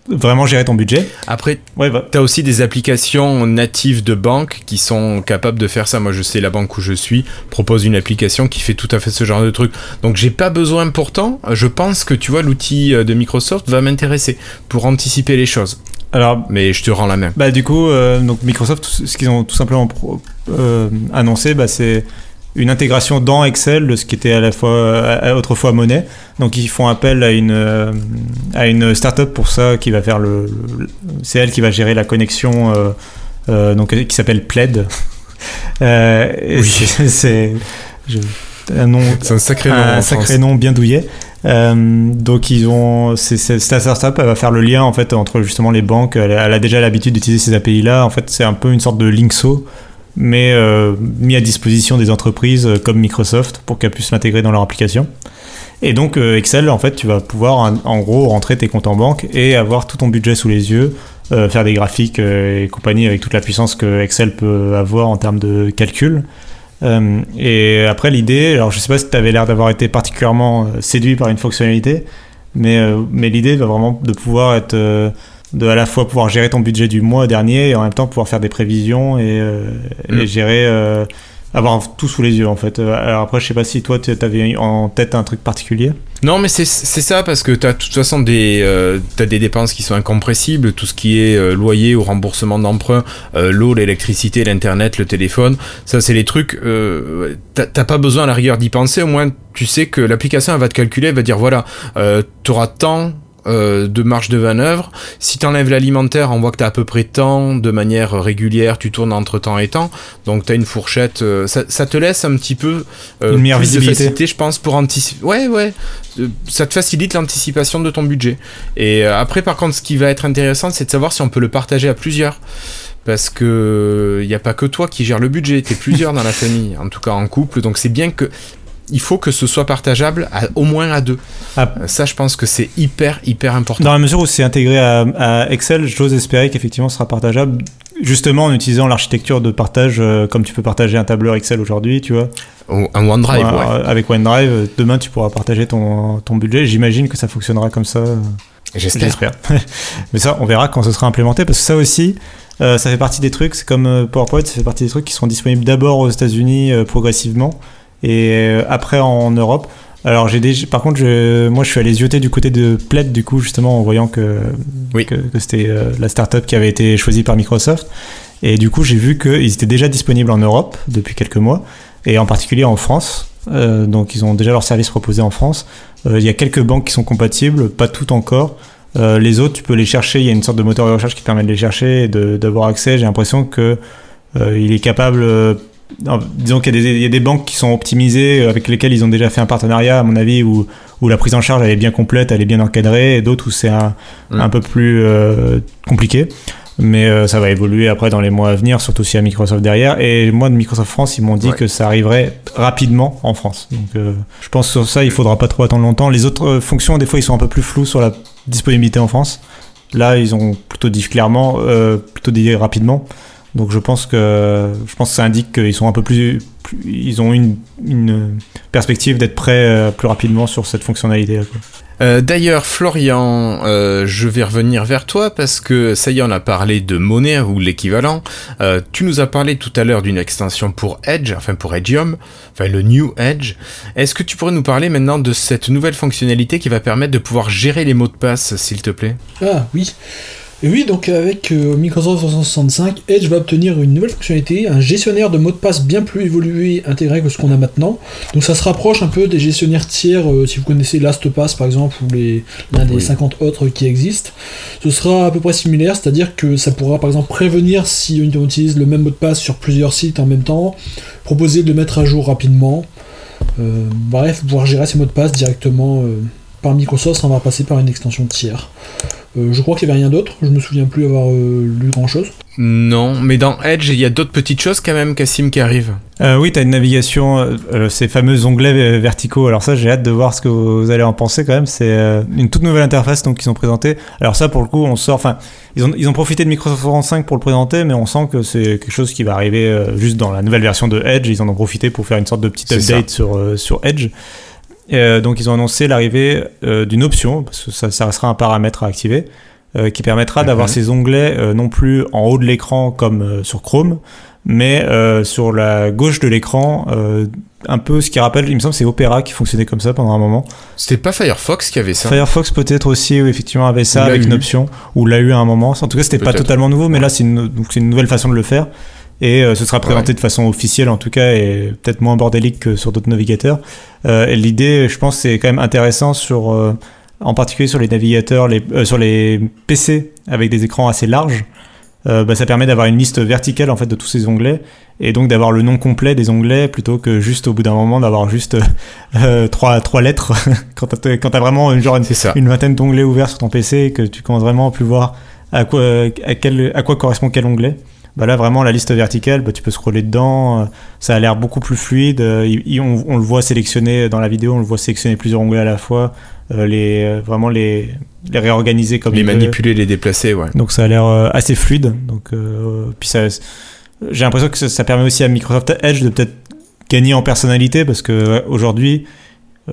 vraiment gérer ton budget. Après, Ouais, bah, T'as aussi des applications natives de banque qui sont capables de faire ça. Moi, je sais, la banque où je suis propose une application qui fait tout à fait ce genre de truc. Donc, j'ai pas besoin pourtant. Je pense que tu vois, l'outil de Microsoft va m'intéresser pour anticiper les choses. Alors, Mais je te rends la main. Bah du coup, euh, donc Microsoft, tout- ce qu'ils ont tout simplement pro- euh, annoncé, bah, c'est une intégration dans Excel de ce qui était à la fois euh, autrefois monnaie. Donc ils font appel à une à une startup pour ça qui va faire le, le- c'est elle qui va gérer la connexion euh, donc qui s'appelle Pled. Et Oui. c'est- c'est je- un nom, C'est un sacré nom. un en sacré France. nom bien douillet. Euh, donc ils ont, c'est, c'est, cette startup elle va faire le lien en fait entre justement les banques. Elle, a- elle a déjà l'habitude d'utiliser ces API là. En fait, c'est un peu une sorte de Linkso, mais euh, mis à disposition des entreprises euh, comme Microsoft pour qu'elles puissent l'intégrer dans leur application. Et donc euh, Excel, en fait, tu vas pouvoir en, gros rentrer tes comptes en banque et avoir tout ton budget sous les yeux, faire des graphiques et compagnie avec toute la puissance que Excel peut avoir en termes de calcul. Euh, et après l'idée, alors je sais pas si tu avais l'air d'avoir été particulièrement euh, séduit par une fonctionnalité, mais, euh, mais l'idée va vraiment de pouvoir être euh, de à la fois pouvoir gérer ton budget du mois dernier et en même temps pouvoir faire des prévisions et, euh, Mm. et gérer euh, avoir tout sous les yeux en fait. Euh, Alors après je sais pas si toi tu en tête un truc particulier. Non, mais c'est ça, parce que tu as de toute façon des, euh, des dépenses qui sont incompressibles, tout ce qui est euh, loyer ou remboursement d'emprunt, l'eau, l'électricité, l'internet, le téléphone, ça c'est les trucs, t'as pas besoin à la rigueur d'y penser, au moins tu sais que l'application va te calculer, elle va dire voilà, tu auras tant euh, de marge de manœuvre. Si tu enlèves l'alimentaire, on voit que tu as à peu près tant de manière régulière, tu tournes entre temps et temps. Donc tu as une fourchette. euh, ça, ça te laisse un petit peu euh, Une meilleure plus de facilité, je pense, pour anticiper. Ouais, ouais. Ça te facilite l'anticipation de ton budget. Et après, par contre, ce qui va être intéressant, c'est de savoir si on peut le partager à plusieurs. Parce que il n'y a pas que toi qui gère le budget, t'es plusieurs dans la famille, en tout cas en couple, donc c'est bien que il faut que ce soit partageable à, au moins à deux. Ah. Euh, Ça, je pense que c'est hyper, hyper important. Dans la mesure où c'est intégré à, à Excel, j'ose espérer qu'effectivement ce sera partageable, justement en utilisant l'architecture de partage euh, comme tu peux partager un tableur Excel aujourd'hui, tu vois. Ou un OneDrive, Ouais, ouais. euh, Avec OneDrive, demain tu pourras partager ton, ton budget. J'imagine que ça fonctionnera comme ça. J'espère. Mais ça, on verra quand ce sera implémenté, parce que ça aussi, euh, ça fait partie des trucs, c'est comme PowerPoint, ça fait partie des trucs qui seront disponibles d'abord aux États-Unis euh, progressivement, et euh, après en Europe. Alors j'ai déjà, par contre, je, moi je suis allé zioter du côté de Plaid du coup justement en voyant que Oui. que, que c'était euh, la startup qui avait été choisie par Microsoft, et du coup j'ai vu qu'ils étaient déjà disponibles en Europe depuis quelques mois, et en particulier en France. Euh, donc ils ont déjà leur service proposé en France. Euh, Il y a quelques banques qui sont compatibles, pas toutes encore. Les autres, tu peux les chercher. Il y a une sorte de moteur de recherche qui permet de les chercher et d'avoir accès. J'ai l'impression que euh, il est capable. Non, disons qu'il y, a des- il y a des banques qui sont optimisées, euh, avec lesquelles ils ont déjà fait un partenariat, à mon avis, où, où la prise en charge elle est bien complète, elle est bien encadrée, et d'autres où c'est un, Mm. un peu plus euh, compliqué. Mais euh, ça va évoluer après dans les mois à venir, surtout s'il y a Microsoft derrière. Et moi, de Microsoft France, ils m'ont dit Ouais. que ça arriverait rapidement en France. Donc euh, je pense que sur ça, il faudra pas trop attendre longtemps. Les autres fonctions, des fois, ils sont un peu plus flous sur la disponibilité en France. Là, ils ont plutôt dit clairement, plutôt dit rapidement. Donc je pense que je pense que ça indique qu'ils sont un peu plus, plus- ils ont une, une perspective d'être prêts euh, plus rapidement sur cette fonctionnalité. Euh, D'ailleurs, Florian, euh, je vais revenir vers toi parce que ça y est, on a parlé de monnaie ou l'équivalent. Euh, tu nous as parlé tout à l'heure d'une extension pour Edge, enfin pour Edgeium, enfin le New Edge. Est-ce que tu pourrais nous parler maintenant de cette nouvelle fonctionnalité qui va permettre de pouvoir gérer les mots de passe, s'il te plaît? Ah oui. Et oui, donc avec euh, Microsoft 365, Edge va obtenir une nouvelle fonctionnalité, un gestionnaire de mots de passe bien plus évolué, intégré que ce qu'on a maintenant. Donc ça se rapproche un peu des gestionnaires tiers, euh, si vous connaissez LastPass par exemple, ou les- l'un des Oui. 50 autres qui existent. Ce sera à peu près similaire, c'est-à-dire que ça pourra par exemple prévenir si on utilise le même mot de passe sur plusieurs sites en même temps, proposer de le mettre à jour rapidement. Euh, bref, pouvoir gérer ces mots de passe directement euh, par Microsoft sans avoir passé par une extension tiers. Euh, je crois qu'il n'y avait rien d'autre, je me souviens plus avoir euh, lu grand chose. Non, mais dans Edge, il y a d'autres petites choses quand même, Cassim, qui arrivent. Euh, oui, tu as une navigation, ces fameux onglets euh, verticaux. Alors ça, j'ai hâte de voir ce que vous allez en penser quand même. C'est euh, une toute nouvelle interface donc qu'ils ont présentée. Alors ça, pour le coup, on sort. Enfin, ils ont, ils ont profité de Microsoft 365 pour le présenter, mais on sent que c'est quelque chose qui va arriver euh, juste dans la nouvelle version de Edge. Ils en ont profité pour faire une sorte de petite update sur, euh, sur Edge. Euh, donc ils ont annoncé l'arrivée euh, d'une option, parce que ça, ça restera un paramètre à activer, euh, qui permettra d'avoir ces onglets euh, non plus en haut de l'écran comme sur Chrome, mais sur la gauche de l'écran, un peu ce qui rappelle, il me semble, c'est Opera qui fonctionnait comme ça pendant un moment. C'était pas Firefox qui avait ça Firefox peut-être aussi, oui, effectivement, avait ça avec une option, ou l'a eu à un moment. En tout cas, c'était pas totalement nouveau, mais là, c'est une, donc c'est une nouvelle façon de le faire. Et euh, ce sera présenté de façon officielle, en tout cas, et peut-être moins bordélique que sur d'autres navigateurs. Euh, l'idée, je pense, c'est quand même intéressant sur, euh, en particulier sur les navigateurs, les, euh, sur les PC avec des écrans assez larges. bah, ça permet d'avoir une liste verticale en fait de tous ces onglets et donc d'avoir le nom complet des onglets plutôt que juste au bout d'un moment d'avoir juste trois, trois lettres quand t'as vraiment une, genre une, vingtaine d'onglets ouverts sur ton PC et que tu commences vraiment à plus voir à quoi, à quel, à quoi correspond quel onglet. Bah là vraiment la liste verticale, bah, tu peux scroller dedans, euh, ça a l'air beaucoup plus fluide, euh, il- on, on le voit sélectionner dans la vidéo, on le voit sélectionner plusieurs onglets à la fois, euh, les, vraiment les, les réorganiser comme Les veut. manipuler, les déplacer, ouais. Donc ça a l'air assez fluide. Donc euh, puis ça, j'ai l'impression que ça, ça permet aussi à Microsoft Edge de peut-être gagner en personnalité parce que aujourd'hui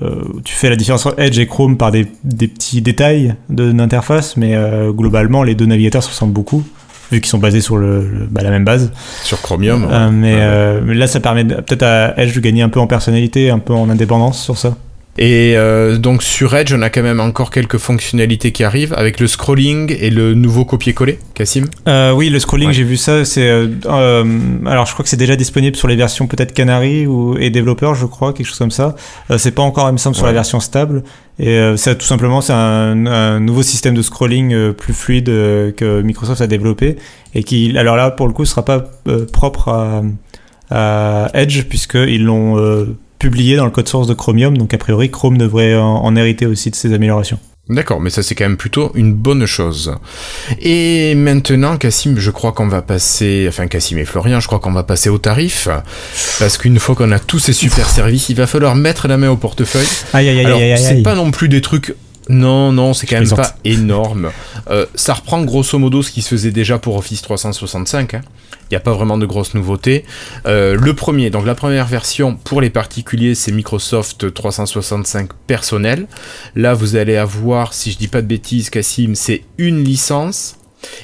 euh, tu fais la différence entre Edge et Chrome par des, des petits détails de- d'interface, mais euh, globalement les deux navigateurs se ressemblent beaucoup vu qu'ils sont basés sur le, le- bah, la même base. Sur Chromium. ouais. Euh, mais, Ouais, ouais. euh, mais là ça permet peut-être à Edge de gagner un peu en personnalité, un peu en indépendance sur ça. Et euh, donc sur Edge, on a quand même encore quelques fonctionnalités qui arrivent avec le scrolling et le nouveau copier-coller, Cassim. Euh, oui, le scrolling, Ouais. j'ai vu ça. C'est euh, euh, alors je crois que c'est déjà disponible sur les versions peut-être Canary ou et développeurs, je crois, quelque chose comme ça. Euh, c'est pas encore, il me semble, sur Ouais. la version stable. Et euh, ça, tout simplement, c'est un, un nouveau système de scrolling euh, plus fluide euh, que Microsoft a développé et qui, alors là, pour le coup, sera pas euh, propre à, à Edge puisqu'ils l'ont euh, publié dans le code source de Chromium. Donc a priori, Chrome devrait en, en hériter aussi de ces améliorations. D'accord, mais ça c'est quand même plutôt une bonne chose. Et maintenant, Cassim, je crois qu'on va passer, enfin Cassim et Florian, je crois qu'on va passer au tarif, parce qu'une fois qu'on a tous ces super services, il va falloir mettre la main au portefeuille. Aïe aïe aïe Alors, aïe aïe. c'est aïe. pas non plus des trucs. Non, non, c'est quand même pas énorme. Euh, ça reprend grosso modo ce qui se faisait déjà pour Office 365. hein. Il n'y a pas vraiment de grosses nouveautés. Euh, le premier, donc la première version pour les particuliers, c'est Microsoft 365 personnel. Là, vous allez avoir, si je dis pas de bêtises, Cassim, c'est une licence.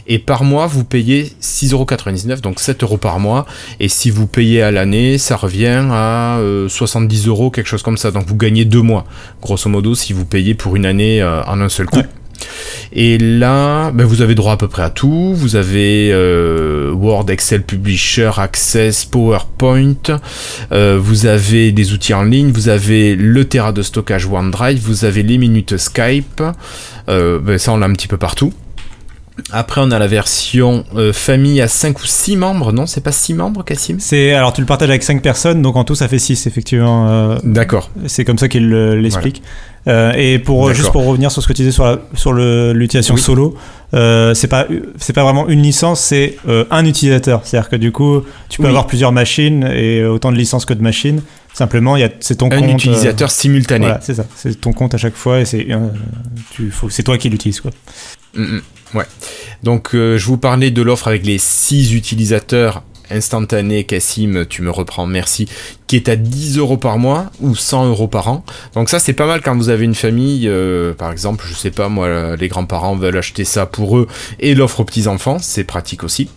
Et par mois, vous payez 6,99€, donc 7€ par mois. Et si vous payez à l'année, ça revient à euh, 70 euros, quelque chose comme ça. Donc vous gagnez deux mois, grosso modo, si vous payez pour une année euh, en un seul coup. Ouais. Et là, ben, vous avez droit à peu près à tout. Vous avez euh, Word, Excel, Publisher, Access, PowerPoint. Euh, vous avez des outils en ligne. Vous avez le Tera de stockage OneDrive. Vous avez les minutes Skype. Euh, ben, ça, on l'a un petit peu partout. Après, on a la version euh, famille à 5 ou 6 membres. Non, c'est pas 6 membres, Cassim? C'est alors tu le partages avec 5 personnes, donc en tout ça fait 6 effectivement. euh, D'accord. c'est comme ça qu'il euh, l'explique. Euh, et pour juste pour revenir sur ce que tu disais sur la, sur l'utilisation Oui. solo, c'est pas c'est pas vraiment une licence, c'est un utilisateur. C'est-à-dire que du coup tu peux Oui. avoir plusieurs machines et autant de licences que de machines. Simplement, c'est ton Un compte. euh, utilisateur simultané. voilà, c'est ça. C'est ton compte à chaque fois et c'est tu faut c'est toi qui l'utilises quoi. Mm, mm, ouais. Donc, euh, je vous parlais de l'offre avec les 6 utilisateurs instantanés. Cassim, tu me reprends, merci. Qui est à 10 euros par mois ou 100 euros par an. Donc, ça, c'est pas mal quand vous avez une famille. euh, par exemple, je sais pas, moi, les grands-parents veulent acheter ça pour eux et l'offre aux petits-enfants. C'est pratique aussi.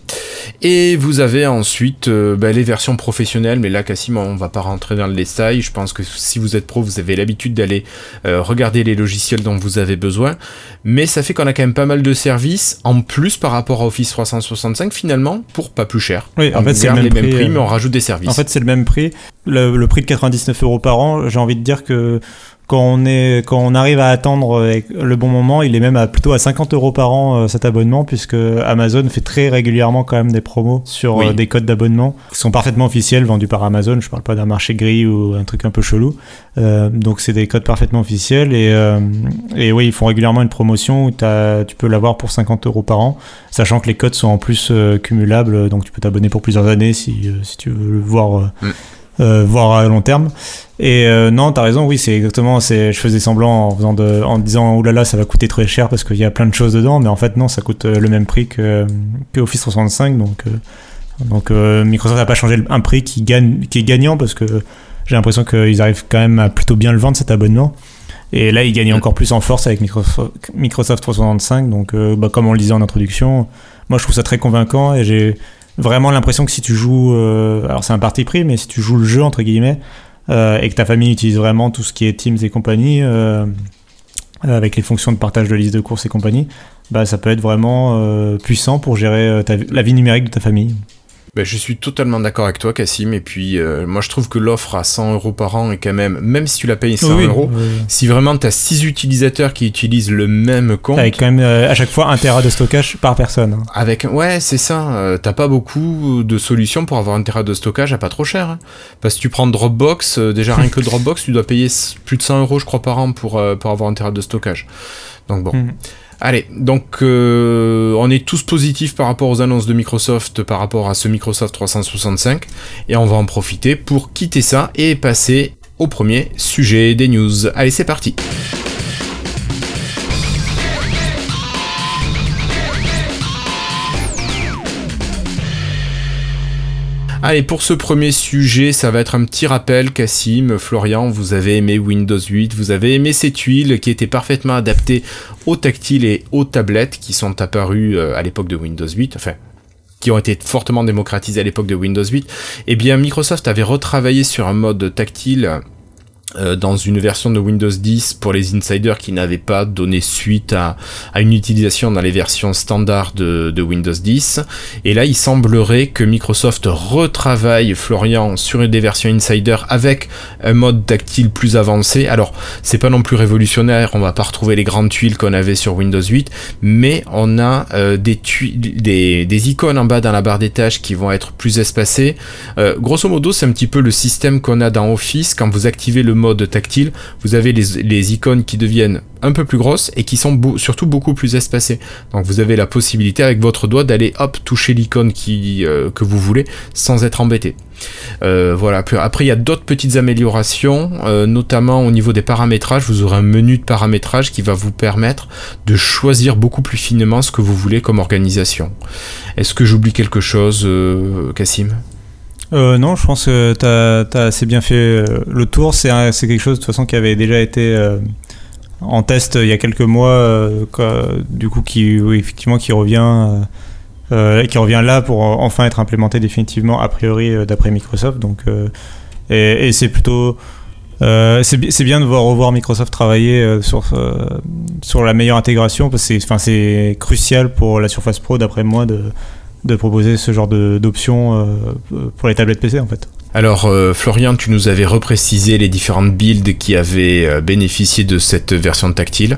Et vous avez ensuite euh, bah, les versions professionnelles. Mais là, Cassim, on va pas rentrer dans le détail. Je pense que si vous êtes pro, vous avez l'habitude d'aller euh, regarder les logiciels dont vous avez besoin mais ça fait qu'on a quand même pas mal de services en plus par rapport à Office 365 finalement pour pas plus cher. En fait, c'est le même prix, prix, euh, mais on rajoute des services. En fait, c'est le même prix. Le, le prix de 99 euros par an, j'ai envie de dire que quand on, est, quand on arrive à attendre euh, le bon moment, il est même à, plutôt à 50 euros par an euh, cet abonnement, puisque Amazon fait très régulièrement quand même des promos sur Oui. euh, des codes d'abonnement qui sont parfaitement officiels, vendus par Amazon. Je parle pas d'un marché gris ou un truc un peu chelou. Euh, donc c'est des codes parfaitement officiels et, euh, et oui, ils font régulièrement une promotion où tu peux l'avoir pour 50 euros par an, sachant que les codes sont en plus euh, cumulables, donc tu peux t'abonner pour plusieurs années si, si tu veux le voir, Mm. Euh, voir à long terme. Et euh, non, t'as raison, oui, c'est exactement. C'est, je faisais semblant en faisant de, en disant oulala, là là, ça va coûter très cher parce qu'il y a plein de choses dedans, mais en fait non, ça coûte euh, le même prix que, que Office 365, donc euh, donc euh, Microsoft n'a pas changé un prix qui gagne, qui est gagnant parce que j'ai l'impression qu'ils arrivent quand même à plutôt bien le vendre cet abonnement. Et là, ils gagnent Mm. encore plus en force avec Microsoft, Microsoft 365. Donc, euh, bah, comme on le disait en introduction, moi je trouve ça très convaincant et j'ai vraiment l'impression que si tu joues, euh, alors c'est un parti pris, mais si tu joues le jeu entre guillemets euh, et que ta famille utilise vraiment tout ce qui est Teams et compagnie, euh, avec les fonctions de partage de liste de courses et compagnie, bah ça peut être vraiment puissant pour gérer la vie numérique de ta famille. Ben, je suis totalement d'accord avec toi, Cassim. Et puis, euh, moi, je trouve que l'offre à 100 euros par an est quand même, même si tu la payes 100 Oui, euros, oui. si vraiment tu as 6 utilisateurs qui utilisent le même compte, Avec quand même euh, à chaque fois un Tera de stockage par personne. hein. avec, ouais, c'est ça, euh, t'as pas beaucoup de solutions pour avoir un Tera de stockage à pas trop cher. hein. Parce que tu prends Dropbox, euh, déjà rien que Dropbox, tu dois payer plus de 100 euros, je crois, par an pour, pour avoir un Tera de stockage. Donc bon. Mhm. Allez, donc euh, on est tous positifs par rapport aux annonces de Microsoft par rapport à ce Microsoft 365 et on va en profiter pour quitter ça et passer au premier sujet des news. Allez, c'est parti. Allez, pour ce premier sujet, ça va être un petit rappel, Cassim, Florian, vous avez aimé Windows 8, vous avez aimé ces tuiles qui étaient parfaitement adaptées aux tactiles et aux tablettes qui sont apparues euh, à l'époque de Windows 8, enfin qui ont été fortement démocratisées à l'époque de Windows 8, eh bien Microsoft avait retravaillé sur un mode tactile euh, dans une version de Windows 10 pour les insiders qui n'avaient pas donné suite à, à une utilisation dans les versions standards de, de Windows 10. Et là, il semblerait que Microsoft retravaille Florian sur des versions insider avec un mode tactile plus avancé. Alors, c'est pas non plus révolutionnaire, on va pas retrouver les grandes tuiles qu'on avait sur Windows 8, mais on a euh, des, tuiles, des, des icônes en bas dans la barre des tâches qui vont être plus espacées. Euh, grosso modo, c'est un petit peu le système qu'on a dans Office. Quand vous activez le mode tactile, vous avez les, icônes qui deviennent un peu plus grosses et qui sont surtout beaucoup plus espacées. Donc vous avez la possibilité avec votre doigt d'aller hop toucher l'icône euh, que vous voulez sans être embêté. Euh, voilà. Après, il y a d'autres petites améliorations, euh, notamment au niveau des paramétrages. Vous aurez un menu de paramétrage qui va vous permettre de choisir beaucoup plus finement ce que vous voulez comme organisation. Est-ce que j'oublie quelque chose, Cassim Euh, non, je pense que t'as as assez bien fait euh, le tour. C'est quelque chose de toute façon qui avait déjà été euh, en test il y a quelques mois, du coup qui effectivement qui revient, qui revient là pour enfin être implémenté définitivement a priori d'après Microsoft. Donc et, c'est plutôt c'est bi- c'est bien de voir revoir Microsoft travailler sur sur la meilleure intégration parce que c'est crucial pour la Surface Pro d'après moi de de proposer ce genre de- d'options euh, pour les tablettes PC en fait. Alors, euh, Florian, tu nous avais reprécisé les différentes builds qui avaient euh, bénéficié de cette version tactile.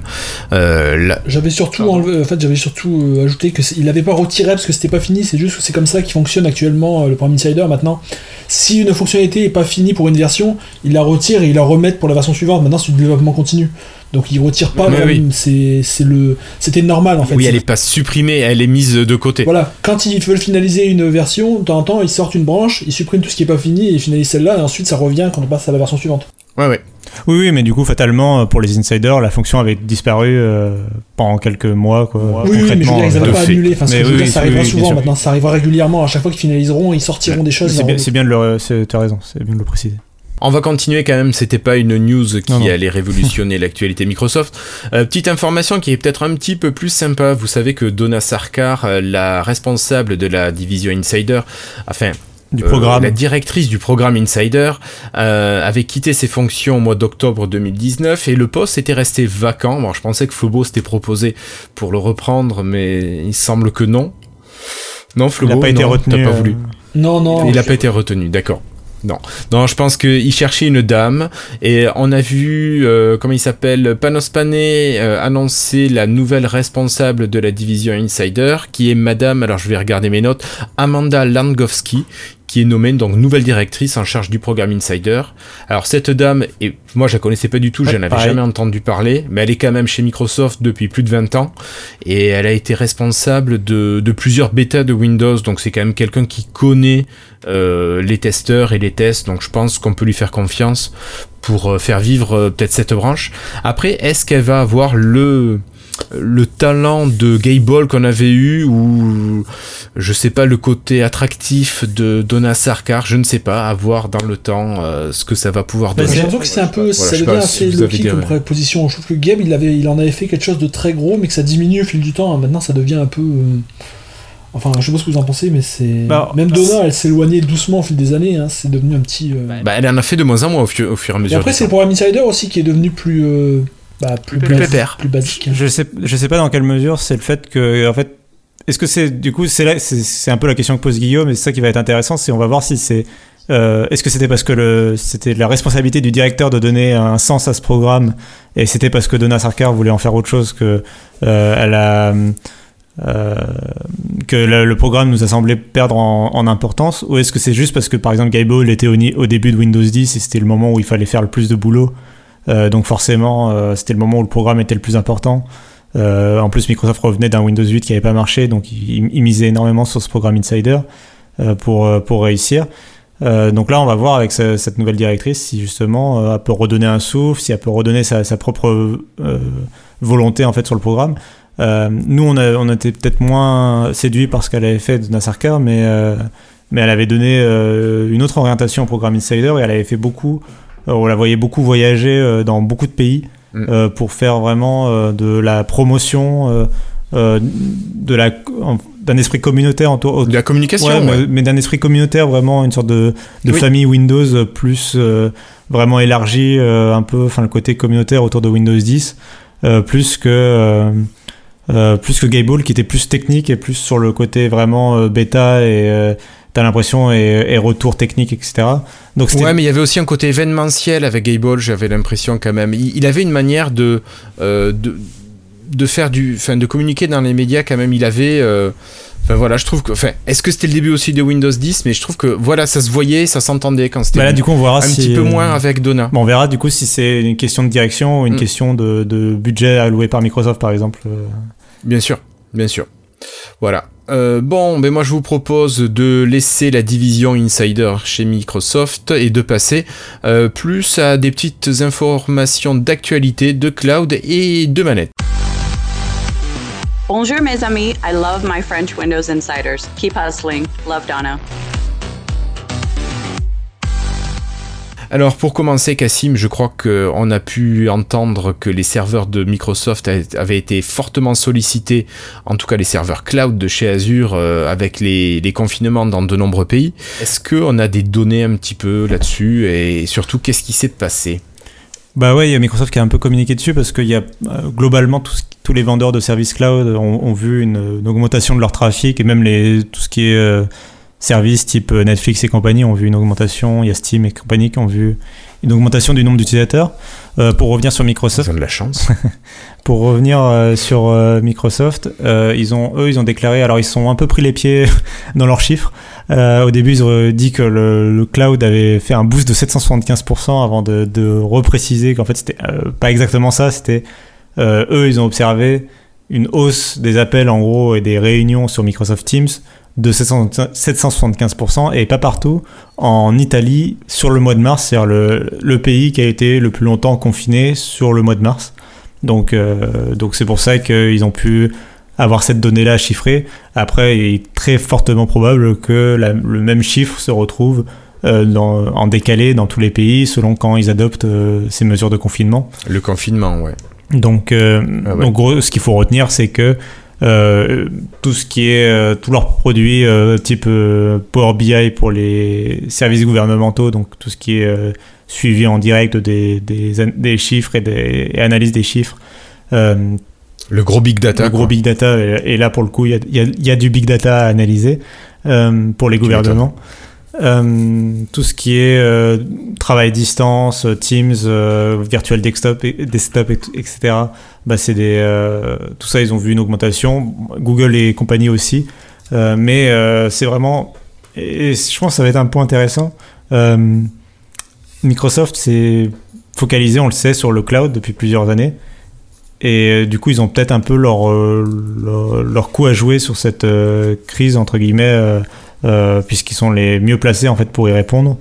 Euh, J'avais surtout enlevé, en fait, j'avais surtout euh, ajouté que il l'avait pas retiré parce que c'était pas fini. C'est juste que c'est comme ça qui fonctionne actuellement euh, le programme Insider maintenant. Si une fonctionnalité est pas finie pour une version, il la retire et il la remet pour la version suivante. Maintenant, c'est du développement continu. Donc il retire pas. Oui. C'est c'est le c'était normal en fait. oui, elle est pas supprimée, elle est mise de côté. Voilà, quand ils veulent finaliser une version, de temps en temps, ils sortent une branche, ils suppriment tout ce qui est pas fini et ils finalisent celle-là, et ensuite ça revient quand on passe à la version suivante. Ouais, ouais. Oui, oui, mais du coup, fatalement, euh, pour les insiders, la fonction avait disparu euh, pendant quelques mois, quoi. Oui, oui, mais je veux concrètement, dire, ils euh, n'avaient de pas fait. annulé. Enfin, ce Mais que je veux oui, dire, ça arrivera souvent maintenant, ça arrivera régulièrement. À chaque fois qu'ils finaliseront, ils sortiront des choses. C'est en- bien, c'est bien de le, t'as raison, c'est bien de le préciser. On va continuer quand même, c'était pas une news qui Non, non. allait révolutionner l'actualité Microsoft. Euh, petite information qui est peut-être un petit peu plus sympa. Vous savez que Donna Sarkar, euh, la responsable de la division Insider, enfin Du Euh, programme. la directrice du programme Insider euh, avait quitté ses fonctions au mois d'octobre 2019 et le poste était resté vacant. Bon, je pensais que Flobo s'était proposé pour le reprendre, mais il semble que non. Non, il Flobo, n'a pas été non, retenu. euh, voulu. Non, non. Il n'a pas été retenu, d'accord. Non, non, je pense qu'il cherchait une dame et on a vu, euh, comment il s'appelle, Panos Panay euh, annoncer la nouvelle responsable de la division Insider, qui est Madame, alors je vais regarder mes notes, Amanda Langowski, qui est nommée donc nouvelle directrice en charge du programme Insider. Alors cette dame, et moi je la connaissais pas du tout, Ouais, je n'en avais pareil. jamais entendu parler, mais elle est quand même chez Microsoft depuis plus de 20 ans et elle a été responsable de, de plusieurs bêtas de Windows, donc c'est quand même quelqu'un qui connaît euh, les testeurs et les tests, donc je pense qu'on peut lui faire confiance pour euh, faire vivre euh, peut-être cette branche. Après, est-ce qu'elle va avoir le le talent de Gable qu'on avait eu ou je sais pas le côté attractif de Donna Sarkar, je ne sais pas, à voir dans le temps euh, ce que ça va pouvoir Bah, donner. J'ai l'impression que c'est un peu, Voilà, ça devient si assez logique des- comme préposition. Je trouve que Gabe, il, avait, il en avait fait quelque chose de très gros, mais que ça diminue au fil du temps. Maintenant, ça devient un peu. euh, Enfin, je sais pas ce que vous en pensez, mais c'est. Bah, Même Donna, elle s'éloignait doucement au fil des années. hein, C'est devenu un petit. euh, Bah, elle en a fait de moins en moins au, fu- au fur et à Et mesure. après, du c'est programme Insider aussi qui est devenu plus. euh, bah, plus, Plus basique- pépère. Plus basique. Je sais, je sais pas dans quelle mesure c'est le fait que, en fait, est-ce que c'est du coup c'est là c'est un peu la question que pose Guillaume et c'est ça qui va être intéressant c'est on va voir si c'est euh, est-ce que c'était parce que le c'était la responsabilité du directeur de donner un sens à ce programme et c'était parce que Donna Sarkar voulait en faire autre chose que euh, elle a euh, que le, le programme nous a semblé perdre en, en importance ou est-ce que c'est juste parce que par exemple Gable était au, début de Windows 10 et c'était le moment où il fallait faire le plus de boulot donc forcément euh, c'était le moment où le programme était le plus important euh, en plus, Microsoft revenait d'un Windows 8 qui n'avait pas marché, donc il, il misait énormément sur ce programme Insider euh, pour, euh, pour réussir. Euh, donc là, on va voir avec ce- cette nouvelle directrice si justement euh, elle peut redonner un souffle, si elle peut redonner sa, propre euh, volonté en fait sur le programme. Euh, nous, on, a, on était peut-être moins séduits par ce qu'elle avait fait de Nassar mais, euh, mais elle avait donné euh, une autre orientation au programme Insider et elle avait fait beaucoup. Euh, on la voyait beaucoup voyager euh, dans beaucoup de pays Mm. euh, pour faire vraiment de la promotion, de la d'un esprit communautaire autour, De la communication, Ouais, ouais. mais, mais d'un esprit communautaire, vraiment une sorte de, de Oui. famille Windows plus euh, vraiment élargie, euh, un peu, enfin le côté communautaire autour de Windows 10, euh, plus que plus que Gable qui était plus technique et plus sur le côté vraiment bêta et t'as l'impression et, et retour technique, etc. Donc Ouais, mais il y avait aussi un côté événementiel avec Gable, j'avais l'impression quand même. Il, il avait une manière de, euh, de, de faire du. Enfin, de communiquer dans les médias quand même. Il avait. euh, Enfin voilà, je trouve que. Enfin, est-ce que c'était le début aussi de Windows 10 Mais je trouve que voilà, ça se voyait, ça s'entendait quand c'était. Bah là, du coup, on verra un si, petit peu euh, moins avec Donna. Bon, on verra du coup si c'est une question de direction ou une Mm. question de, de budget alloué par Microsoft, par exemple. euh. Bien sûr, bien sûr. Voilà. Euh, bon, ben moi je vous propose de laisser la division Insider chez Microsoft et de passer euh, plus à des petites informations d'actualité, de cloud et de manette. Bonjour mes amis, I love my French Windows Insiders. Keep hustling. Love Donna. Alors pour commencer, Cassim, je crois qu'on a pu entendre que les serveurs de Microsoft avaient été fortement sollicités, en tout cas les serveurs cloud de chez Azure, euh, avec les, confinements dans de nombreux pays. Est-ce qu'on a des données un petit peu là-dessus et surtout qu'est-ce qui s'est passé? Bah ouais, il y a Microsoft qui a un peu communiqué dessus parce qu'il y a euh, globalement tous les vendeurs de services cloud ont, vu une, une augmentation de leur trafic et même les, tout ce qui est euh, services type euh, Netflix et compagnie ont vu une augmentation. Il y a Steam et compagnie qui ont vu une augmentation du nombre d'utilisateurs. Euh, pour revenir sur Ils Microsoft, ont de la chance. pour revenir euh, sur euh, Microsoft, euh, ils ont eux ils ont déclaré alors ils sont un peu pris les pieds dans leurs chiffres. Euh, au début ils ont dit que le, le cloud avait fait un boost de 775% avant de, de repréciser qu'en fait c'était euh, pas exactement ça, c'était euh, eux ils ont observé une hausse des appels en gros et des réunions sur Microsoft Teams de 775% et pas partout. En Italie, sur le mois de mars, c'est-à-dire le, le pays qui a été le plus longtemps confiné sur le mois de mars. Donc, euh, donc c'est pour ça qu'ils ont pu avoir cette donnée-là chiffrée. Après, il est très fortement probable que la- le même chiffre se retrouve euh, dans- en décalé dans tous les pays selon quand ils adoptent euh, ces mesures de confinement. Le confinement, ouais. Donc, euh, Ah ouais. donc gros, ce qu'il faut retenir, c'est que euh, tout ce qui est euh, tous leurs produits euh, type Power BI pour les services gouvernementaux, donc tout ce qui est suivi en direct des, des, chiffres et, des, et analyse des chiffres. Le gros big data. le gros quoi. big data, et, et là pour le coup, il y a, y a- y a du big data à analyser pour les gouvernements. Euh, tout ce qui est euh, travail distance, euh, Teams, euh, virtual desktop, et, desktop, et- etc. Bah, c'est des, euh, tout ça, ils ont vu une augmentation. Google et compagnie aussi. Mais c'est vraiment, et je pense que ça va être un point intéressant. Microsoft s'est focalisé, on le sait, sur le cloud depuis plusieurs années. Et du coup, ils ont peut-être un peu leur, leur, coup à jouer sur cette crise, entre guillemets, euh, puisqu'ils sont les mieux placés en fait pour y répondre.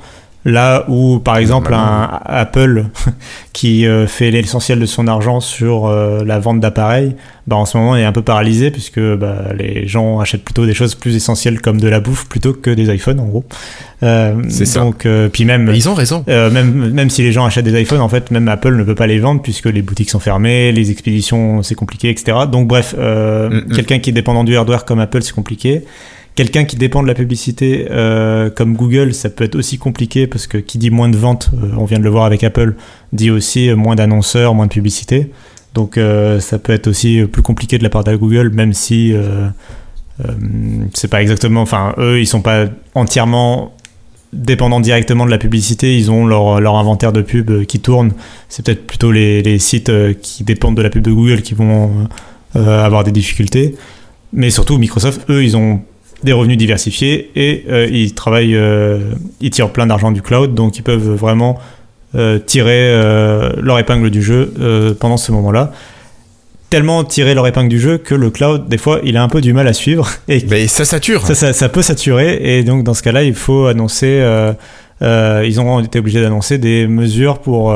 Là où, par exemple, un Apple qui euh, fait l'essentiel de son argent sur euh, la vente d'appareils, bah, en ce moment est un peu paralysé puisque bah, les gens achètent plutôt des choses plus essentielles comme de la bouffe plutôt que des iPhones en gros. Euh, C'est ça. Donc, puis même, Mais ils ont raison. même, même si les gens achètent des iPhones, en fait, même Apple ne peut pas les vendre puisque les boutiques sont fermées, les expéditions c'est compliqué, etc. Donc bref, Mm, mm. quelqu'un qui est dépendant du hardware comme Apple, c'est compliqué. Quelqu'un qui dépend de la publicité euh, comme Google, ça peut être aussi compliqué parce que qui dit moins de ventes, euh, on vient de le voir avec Apple, dit aussi euh, moins d'annonceurs, moins de publicité. Donc ça peut être aussi plus compliqué de la part de Google, même si c'est pas exactement. Enfin, eux, ils sont pas entièrement dépendants directement de la publicité. Ils ont leur, leur inventaire de pub euh, qui tourne. C'est peut-être plutôt les, sites qui dépendent de la pub de Google qui vont avoir des difficultés. Mais surtout, Microsoft, eux, ils ont des revenus diversifiés et euh, ils travaillent, euh, ils tirent plein d'argent du cloud, donc ils peuvent vraiment euh, tirer leur épingle du jeu pendant ce moment-là. Tellement tirer leur épingle du jeu que le cloud, des fois, il a un peu du mal à suivre et Mais ça sature. ça, ça, ça peut saturer et donc dans ce cas-là, il faut annoncer. ils ont été obligés d'annoncer des mesures pour.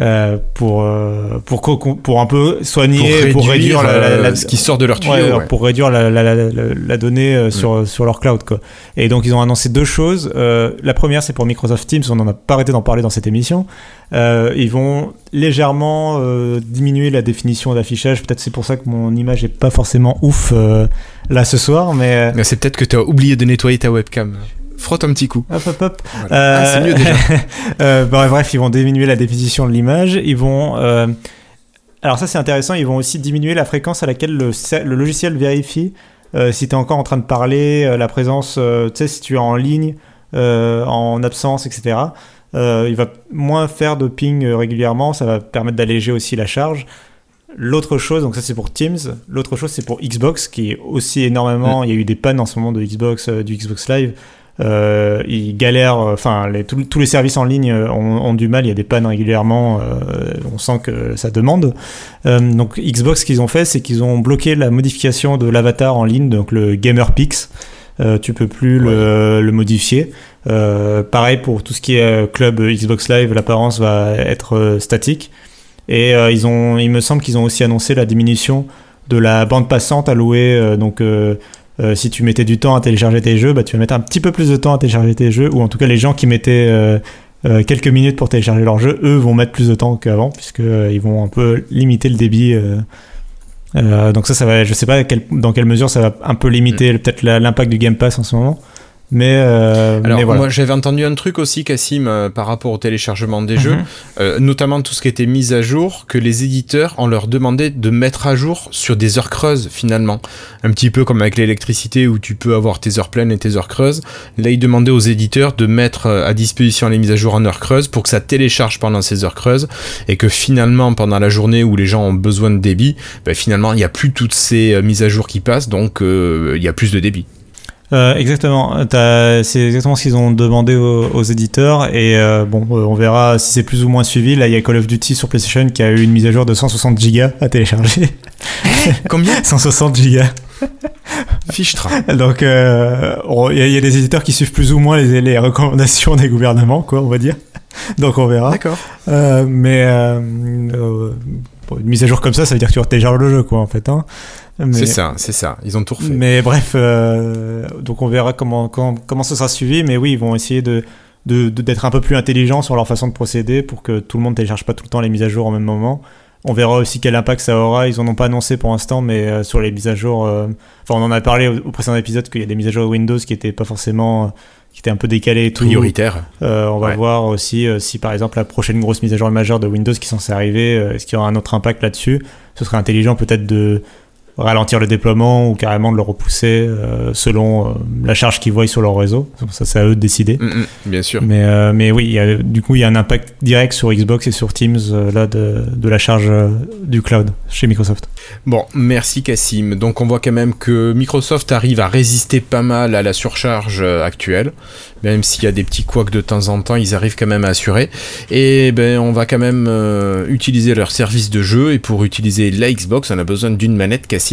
Euh, pour, euh, pour, pour un peu soigner, pour réduire, la, la- la- ce qui sort de leur tuyau. Ouais, pour réduire la, la, la, la- la donnée euh, sur, sur leur cloud. Quoi. Et donc ils ont annoncé deux choses. Euh, la première c'est pour Microsoft Teams, on n'en a pas arrêté d'en parler dans cette émission. Euh, ils vont légèrement euh, diminuer la définition d'affichage. Peut-être c'est pour ça que mon image est pas forcément ouf euh, là ce soir, mais... Mais C'est peut-être que tu as oublié de nettoyer ta webcam. Frotte un petit coup. Hop, hop, hop. Voilà. Ah, c'est mieux déjà. Euh, bon, bref, ils vont diminuer la définition de l'image. Ils vont. euh, Alors, ça, c'est intéressant. Ils vont aussi diminuer la fréquence à laquelle le, le logiciel vérifie euh, si tu es encore en train de parler, euh, la présence, euh, tu sais, si tu es en ligne, euh, en absence, etc. Euh, il va moins faire de ping euh, régulièrement. Ça va permettre d'alléger aussi la charge. L'autre chose, donc ça c'est pour Teams, l'autre chose c'est pour Xbox qui est aussi énormément, il y a eu des pannes en ce moment de Xbox, euh, du Xbox Live, euh, ils galèrent, euh, enfin les- tous tous les services en ligne euh, ont, ont du mal, il y a des pannes régulièrement, euh, on sent que ça demande. Euh, donc Xbox, ce qu'ils ont fait, c'est qu'ils ont bloqué la modification de l'avatar en ligne, donc le GamerPix. Tu peux plus le, le modifier. Pareil pour tout ce qui est club Xbox Live, l'apparence va être statique. Et ils ont, il me semble qu'ils ont aussi annoncé la diminution de la bande passante allouée. euh, donc euh, si tu mettais du temps à télécharger tes jeux, bah, tu vas mettre un petit peu plus de temps à télécharger tes jeux, ou en tout cas les gens qui mettaient euh, euh, quelques minutes pour télécharger leurs jeux, eux vont mettre plus de temps qu'avant, puisque euh, ils vont un peu limiter le débit. donc ça, ça va, je sais pas quel- dans quelle mesure ça va un peu limiter peut-être la- l'impact du Game Pass en ce moment, mais, euh, Alors mais voilà. moi j'avais entendu un truc aussi Cassim euh, par rapport au téléchargement des jeux, Mhm. euh, notamment tout ce qui était mis à jour, que les éditeurs on leur demandait de mettre à jour sur des heures creuses finalement, un petit peu comme avec l'électricité où tu peux avoir tes heures pleines et tes heures creuses. Là ils demandaient aux éditeurs de mettre euh, à disposition les mises à jour en heures creuses pour que ça télécharge pendant ces heures creuses et que finalement pendant la journée où les gens ont besoin de débit, ben, finalement il n'y a plus toutes ces euh, mises à jour qui passent donc euh, il y a plus de débit. Euh, exactement, c'est exactement ce qu'ils ont demandé aux, aux éditeurs et euh, bon, euh, on verra si c'est plus ou moins suivi. Là, il y a Call of Duty sur PlayStation qui a eu une mise à jour de 160 gigas à télécharger. Combien 160 gigas. Fichtra. Donc, euh, il y, y a des éditeurs qui suivent plus ou moins les, les recommandations des gouvernements, quoi, on va dire. Donc, on verra. D'accord. Euh, mais une mise à jour comme ça, ça veut dire que tu télécharges le jeu, quoi, en fait. Hein. C'est ça, c'est ça. Ils ont tout refait. mais bref, euh, donc on verra comment, comment, comment ça sera suivi. Mais oui, ils vont essayer de d'être un peu plus intelligents sur leur façon de procéder pour que tout le monde télécharge pas tout le temps les mises à jour au même moment. On verra aussi quel impact ça aura. Ils en ont pas annoncé pour l'instant, mais euh, sur les mises à jour, euh, enfin on en a parlé au, au précédent épisode qu'il y a des mises à jour Windows qui étaient pas forcément, qui étaient un peu décalées et tout. Prioritaire. Euh, on va Ouais. voir aussi euh, si par exemple la prochaine grosse mise à jour majeure de Windows qui est censée arriver, euh, est-ce qu'il y aura un autre impact là-dessus? Ce serait intelligent peut-être de ralentir le déploiement ou carrément de le repousser euh, selon euh, la charge qu'ils voient sur leur réseau. Donc ça c'est à eux de décider. Mm, mm, bien sûr. Mais, euh, mais oui, y a- du coup il y a un impact direct sur Xbox et sur Teams là de, de la charge du cloud chez Microsoft. Bon, merci Cassim. Donc on voit quand même que Microsoft arrive à résister pas mal à la surcharge actuelle. Même s'il y a des petits couacs de temps en temps, ils arrivent quand même à assurer. Et ben on va quand même utiliser leur service de jeu. Et pour utiliser la Xbox, on a besoin d'une manette Cassim.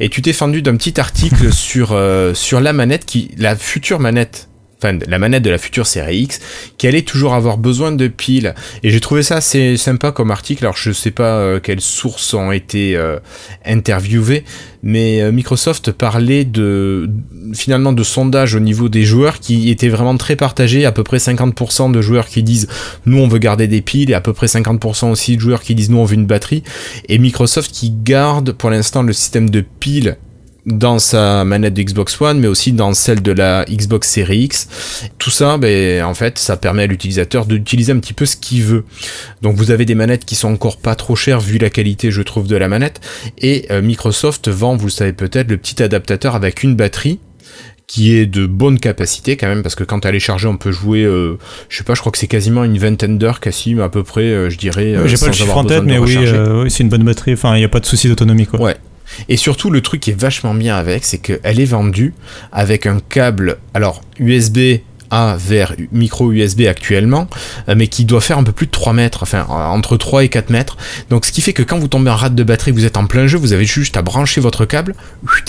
Et tu t'es fendu d'un petit article sur, euh, sur la manette, qui, la future manette, la manette de la future série X, qui allait toujours avoir besoin de piles. Et j'ai trouvé ça assez sympa comme article. Alors je sais pas euh, quelles sources ont été euh, interviewées, mais euh, Microsoft parlait de finalement de sondages au niveau des joueurs qui étaient vraiment très partagés. À peu près 50% de joueurs qui disent nous on veut garder des piles et à peu près 50% aussi de joueurs qui disent nous on veut une batterie. Et Microsoft qui garde pour l'instant le système de piles dans sa manette de Xbox One, mais aussi dans celle de la Xbox Series X. Tout ça, ben, en fait, ça permet à l'utilisateur d'utiliser un petit peu ce qu'il veut. Donc vous avez des manettes qui sont encore pas trop chères vu la qualité, je trouve, de la manette. Et euh, Microsoft vend, vous le savez peut-être, le petit adaptateur avec une batterie qui est de bonne capacité quand même parce que quand elle est chargée on peut jouer euh, je sais pas je crois que c'est quasiment une vingtaine d'heures Cassim à peu près euh, je dirais euh, J'ai pas le chiffre en tête, mais oui, euh, oui, c'est une bonne batterie. Enfin, il n'y a pas de souci d'autonomie, quoi. Ouais. Et surtout, le truc qui est vachement bien avec, c'est qu'elle est vendue avec un câble, alors USB A vers micro USB actuellement, euh, mais qui doit faire un peu plus de 3 mètres, enfin euh, entre 3 et 4 mètres. Donc ce qui fait que quand vous tombez en rate de batterie, vous êtes en plein jeu, vous avez juste à brancher votre câble,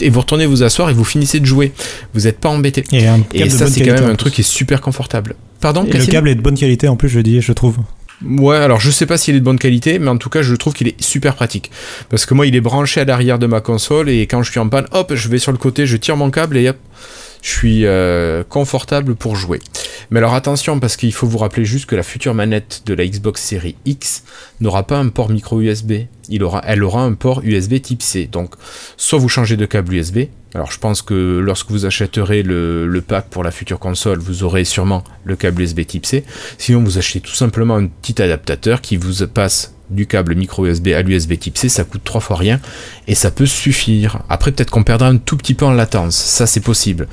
et vous retournez vous asseoir et vous finissez de jouer. Vous n'êtes pas embêté. Et, ça, c'est quand même un truc qui est super confortable. Pardon, Et le câble est de bonne qualité en plus, je dis, je trouve. Ouais, alors je sais pas s'il est de bonne qualité, mais en tout cas, je trouve qu'il est super pratique. Parce que moi, il est branché à l'arrière de ma console et quand je suis en panne, hop, je vais sur le côté, je tire mon câble et hop, je suis euh, confortable pour jouer. Mais alors attention, parce qu'il faut vous rappeler juste que la future manette de la Xbox Series X n'aura pas un port micro USB. Il aura, elle aura un port USB type C. Donc, soit vous changez de câble USB. Alors, je pense que lorsque vous achèterez le, le pack pour la future console, vous aurez sûrement le câble USB type C. Sinon, vous achetez tout simplement un petit adaptateur qui vous passe du câble micro USB à l'USB type C, ça coûte trois fois rien et ça peut suffire. Après, peut-être qu'on perdra un tout petit peu en latence, ça c'est possible,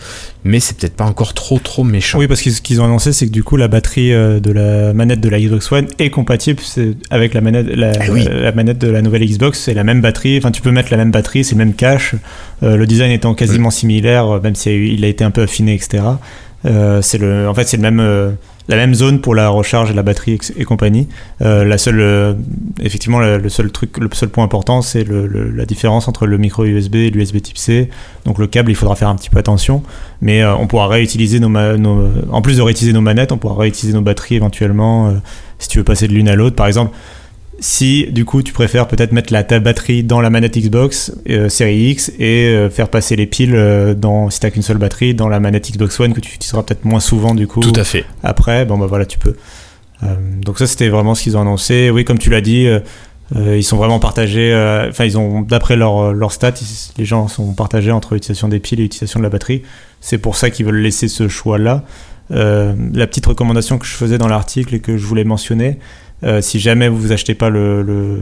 mais c'est peut-être pas encore trop trop méchant. Oui, parce que ce qu'ils ont annoncé, c'est que du coup, la batterie euh, de la manette de la Xbox One est compatible avec la manette, la, Eh oui. la manette de la nouvelle Xbox. C'est la même batterie. Enfin, tu peux mettre la même batterie, c'est le même cache. Euh, le design étant quasiment similaire, euh, même s'il il a été un peu affiné, etc. Euh, c'est le, en fait, c'est le même, euh, la même zone pour la recharge et la batterie et compagnie. Euh, la seule, euh, effectivement, le, seul truc, le seul point important, c'est le- le- la différence entre le micro USB et l'USB Type C. Donc le câble, il faudra faire un petit peu attention, mais euh, on pourra réutiliser nos, nos- en plus de réutiliser nos manettes, on pourra réutiliser nos batteries éventuellement euh, si tu veux passer de l'une à l'autre. Par exemple, si du coup tu préfères peut-être mettre la ta batterie dans la manette Xbox euh, série X et euh, faire passer les piles euh, dans si t'as qu'une seule batterie dans la manette Xbox One que tu utiliseras peut-être moins souvent du coup Tout à fait. après. Bon bah voilà tu peux. Euh, donc ça c'était vraiment ce qu'ils ont annoncé. Oui comme tu l'as dit ils sont vraiment partagés enfin ils ont d'après leur, leur stats ils- les gens sont partagés entre l'utilisation des piles et l'utilisation de la batterie. C'est pour ça qu'ils veulent laisser ce choix là la petite recommandation que je faisais dans l'article et que je voulais mentionner euh, si jamais vous achetez pas le, le-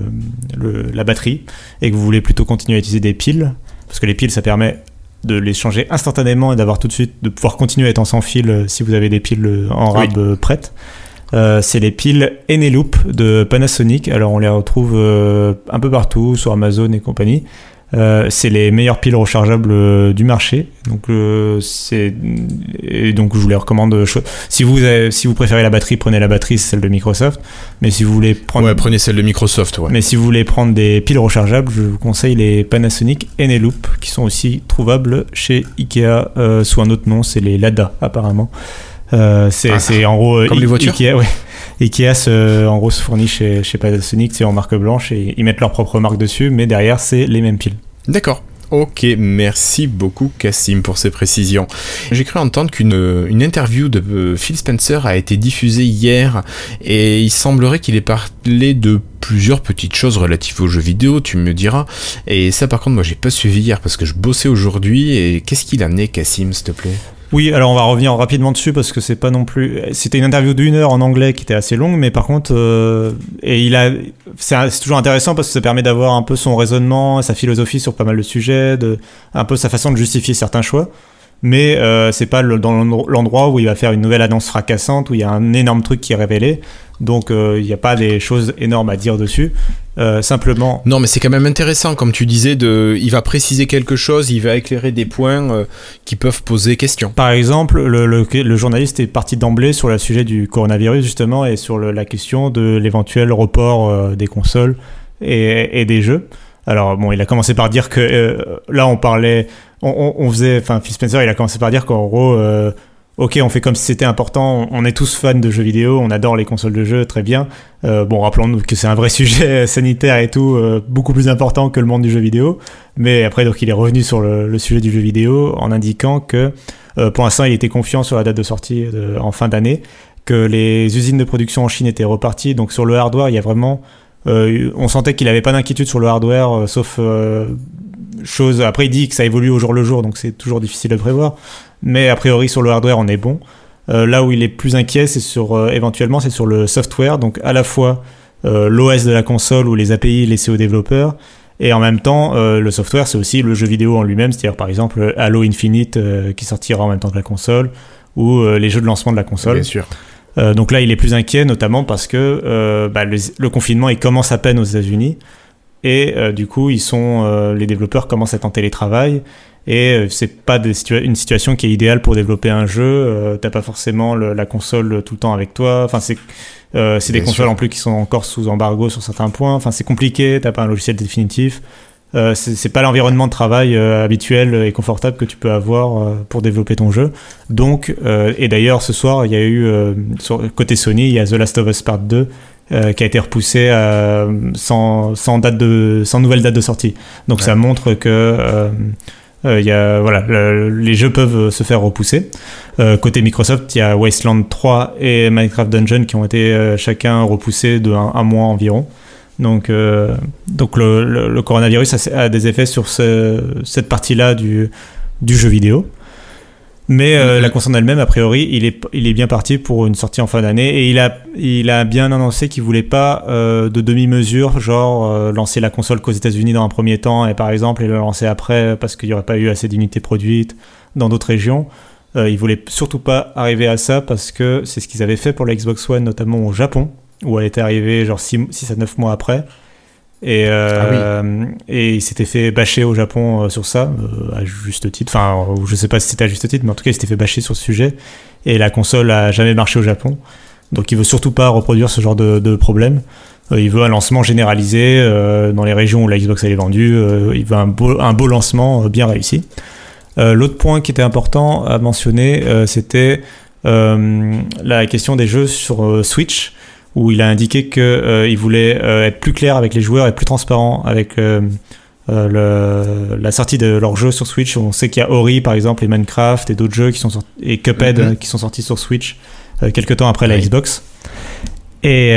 le- la batterie et que vous voulez plutôt continuer à utiliser des piles, parce que les piles ça permet de les changer instantanément et d'avoir tout de suite de pouvoir continuer à être en sans fil euh, si vous avez des piles euh, en rab prêtes. Euh, c'est les piles Eneloop de Panasonic. Alors on les retrouve euh, un peu partout sur Amazon et compagnie. Euh, c'est les meilleures piles rechargeables euh, du marché. Donc euh, c'est et donc je vous les recommande. euh, Si vous avez- si vous préférez la batterie, prenez la batterie, c'est celle de Microsoft. Mais si vous voulez prendre Ouais, prenez celle de Microsoft, ouais. mais si vous voulez prendre des piles rechargeables, je vous conseille les Panasonic Eneloop qui sont aussi trouvables chez Ikea euh, sous un autre nom, c'est les Lada apparemment. Euh, c'est Ah, en gros comme les voitures Ikea, ouais. Ikea se, en gros se fournit chez, chez Panasonic, c'est en marque blanche et ils mettent leur propre marque dessus, mais derrière c'est les mêmes piles. D'accord. Ok, merci beaucoup Cassim pour ces précisions. J'ai cru entendre qu'une une interview de euh, Phil Spencer a été diffusée hier et il semblerait qu'il ait parlé de plusieurs petites choses relatives aux jeux vidéo, tu me diras. Et ça par contre moi j'ai pas suivi hier parce que je bossais aujourd'hui et qu'est-ce qu'il en est Cassim s'il te plaît? Oui, alors on va revenir rapidement dessus parce que c'est pas non plus. C'était une interview d'une heure en anglais qui était assez longue, mais par contre, euh, et il a, c'est toujours intéressant parce que ça permet d'avoir un peu son raisonnement, sa philosophie sur pas mal de sujets, de, un peu sa façon de justifier certains choix. Mais euh, c'est pas le- dans l'endro- l'endroit où il va faire une nouvelle annonce fracassante où il y a un énorme truc qui est révélé. Donc euh, il n'y a pas des choses énormes à dire dessus. Euh, simplement, Non mais c'est quand même intéressant comme tu disais, de, il va préciser quelque chose, il va éclairer des points euh, qui peuvent poser question. Par exemple, le, le- le journaliste est parti d'emblée sur le sujet du coronavirus justement et sur la question de l'éventuel report euh, des consoles et, et des jeux. Alors bon, il a commencé par dire que euh, là on parlait, on, faisait, enfin Phil Spencer, il a commencé par dire qu'en gros, euh, ok, on fait comme si c'était important, on est tous fans de jeux vidéo, on adore les consoles de jeux, très bien. Euh, bon, rappelons-nous que c'est un vrai sujet sanitaire et tout, euh, beaucoup plus important que le monde du jeu vidéo. Mais après, donc, il est revenu sur le, sujet du jeu vidéo en indiquant que euh, pour l'instant, il était confiant sur la date de sortie en fin d'année, que les usines de production en Chine étaient reparties. Donc sur le hardware, il y a vraiment, euh, on sentait qu'il n'avait pas d'inquiétude sur le hardware, euh, sauf chose. Après, il dit que ça évolue au jour le jour, donc c'est toujours difficile de prévoir. Mais a priori, sur le hardware, on est bon. Euh, là où il est plus inquiet, c'est sur euh, éventuellement, c'est sur le software. Donc à la fois euh, l'OS de la console ou les API laissés aux développeurs, et en même temps, le software, c'est aussi le jeu vidéo en lui-même, c'est-à-dire par exemple Halo Infinite qui sortira en même temps que la console, ou les jeux de lancement de la console. Bien sûr. Donc là, il est plus inquiet, notamment parce que bah, le, le, confinement il commence à peine aux États-Unis et euh, du coup, ils sont, les développeurs commencent à être en télétravail et c'est pas des situa une situation qui est idéale pour développer un jeu. T'as pas forcément le, la console tout le temps avec toi. Enfin, c'est des consoles en plus qui sont encore sous embargo sur certains points. Enfin, c'est compliqué. T'as pas un logiciel définitif. Euh, c'est pas l'environnement de travail euh, habituel et confortable que tu peux avoir euh, pour développer ton jeu. Donc, et d'ailleurs, ce soir, il y a eu, sur, côté Sony, il y a The Last of Us Part 2 qui a été repoussé sans, sans, date de, sans nouvelle date de sortie. Donc, ouais. ça montre que. il y a, voilà, le, les jeux peuvent se faire repousser. côté Microsoft, il y a Wasteland 3 et Minecraft Dungeon qui ont été chacun repoussés de un, un mois environ. Donc, euh, donc le, le, le, coronavirus a, a, des effets sur ce, cette partie-là du, du jeu vidéo. Mais euh, -hmm. la console elle-même, a priori, il est, il est bien parti pour une sortie en fin d'année. Et il a, il a bien annoncé qu'il voulait pas euh, de demi-mesure, genre euh, lancer la console qu'aux États-Unis dans un premier temps et par exemple et le lancer après parce qu'il n'y aurait pas eu assez d'unités produites dans d'autres régions. Il voulait surtout pas arriver à ça parce que c'est ce qu'ils avaient fait pour la Xbox One, notamment au Japon où elle était arrivée genre 6, à 9 mois après. Et, euh, ah oui. et il s'était fait bâcher au Japon euh, sur ça, euh, à juste titre. Enfin, je sais pas si c'était à juste titre, mais en tout cas, il s'était fait bâcher sur ce sujet. Et la console a jamais marché au Japon. Donc, il veut surtout pas reproduire ce genre de, de problème. Euh, il veut un lancement généralisé euh, dans les régions où la Xbox elle est vendue. Euh, il veut un beau, un beau lancement bien réussi. L'autre point qui était important à mentionner, c'était la question des jeux sur Switch où il a indiqué qu'il euh, voulait euh, être plus clair avec les joueurs et plus transparent avec euh, le, la sortie de leurs jeux sur Switch. On sait qu'il y a Ori par exemple et Minecraft et d'autres jeux qui sont sortis, et Cuphead mm -hmm. qui sont sortis sur Switch quelques temps après oui. la Xbox. Et,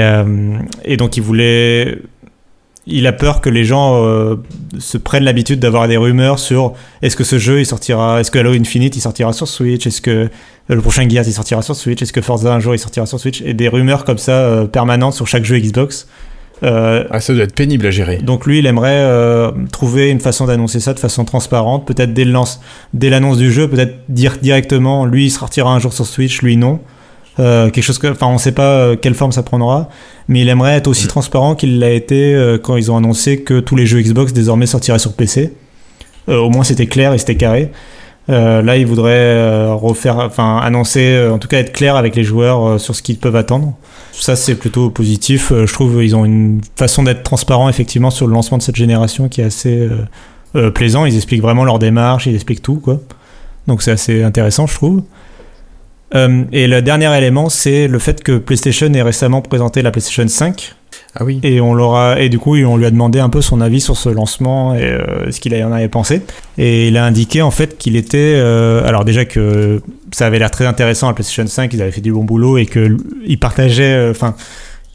et, donc il voulait il a peur que les gens euh, se prennent l'habitude d'avoir des rumeurs sur est-ce que ce jeu il sortira, est-ce que Halo Infinite il sortira sur Switch, est-ce que le prochain Gears il sortira sur Switch, est-ce que Forza un jour il sortira sur Switch, et des rumeurs comme ça euh, permanentes sur chaque jeu Xbox. Euh, ah, ça doit être pénible à gérer. Donc lui, il aimerait euh, trouver une façon d'annoncer ça de façon transparente, peut-être dès l'annonce dès du jeu, peut-être dire directement, lui il sortira un jour sur Switch, lui non. Euh, quelque chose que, enfin, on sait pas euh, quelle forme ça prendra, mais il aimerait être aussi mmh. transparent qu'il l'a été euh, quand ils ont annoncé que tous les jeux Xbox désormais sortiraient sur PC. Euh, au moins, c'était clair et c'était carré. Là, il voudrait refaire, enfin, annoncer, en tout cas, être clair avec les joueurs sur ce qu'ils peuvent attendre. Ça, c'est plutôt positif. je trouve ils ont une façon d'être transparent effectivement sur le lancement de cette génération qui est assez plaisant. Ils expliquent vraiment leur démarche, ils expliquent tout, quoi. Donc, c'est assez intéressant, je trouve. Euh, et le dernier élément, c'est le fait que PlayStation ait récemment présenté la PlayStation 5. Ah oui. Et on l'aura et du coup on lui a demandé un peu son avis sur ce lancement et euh, ce qu'il en avait pensé. Et il a indiqué en fait qu'il était euh, alors déjà que ça avait l'air très intéressant la PlayStation 5, ils avaient fait du bon boulot et que il partageait enfin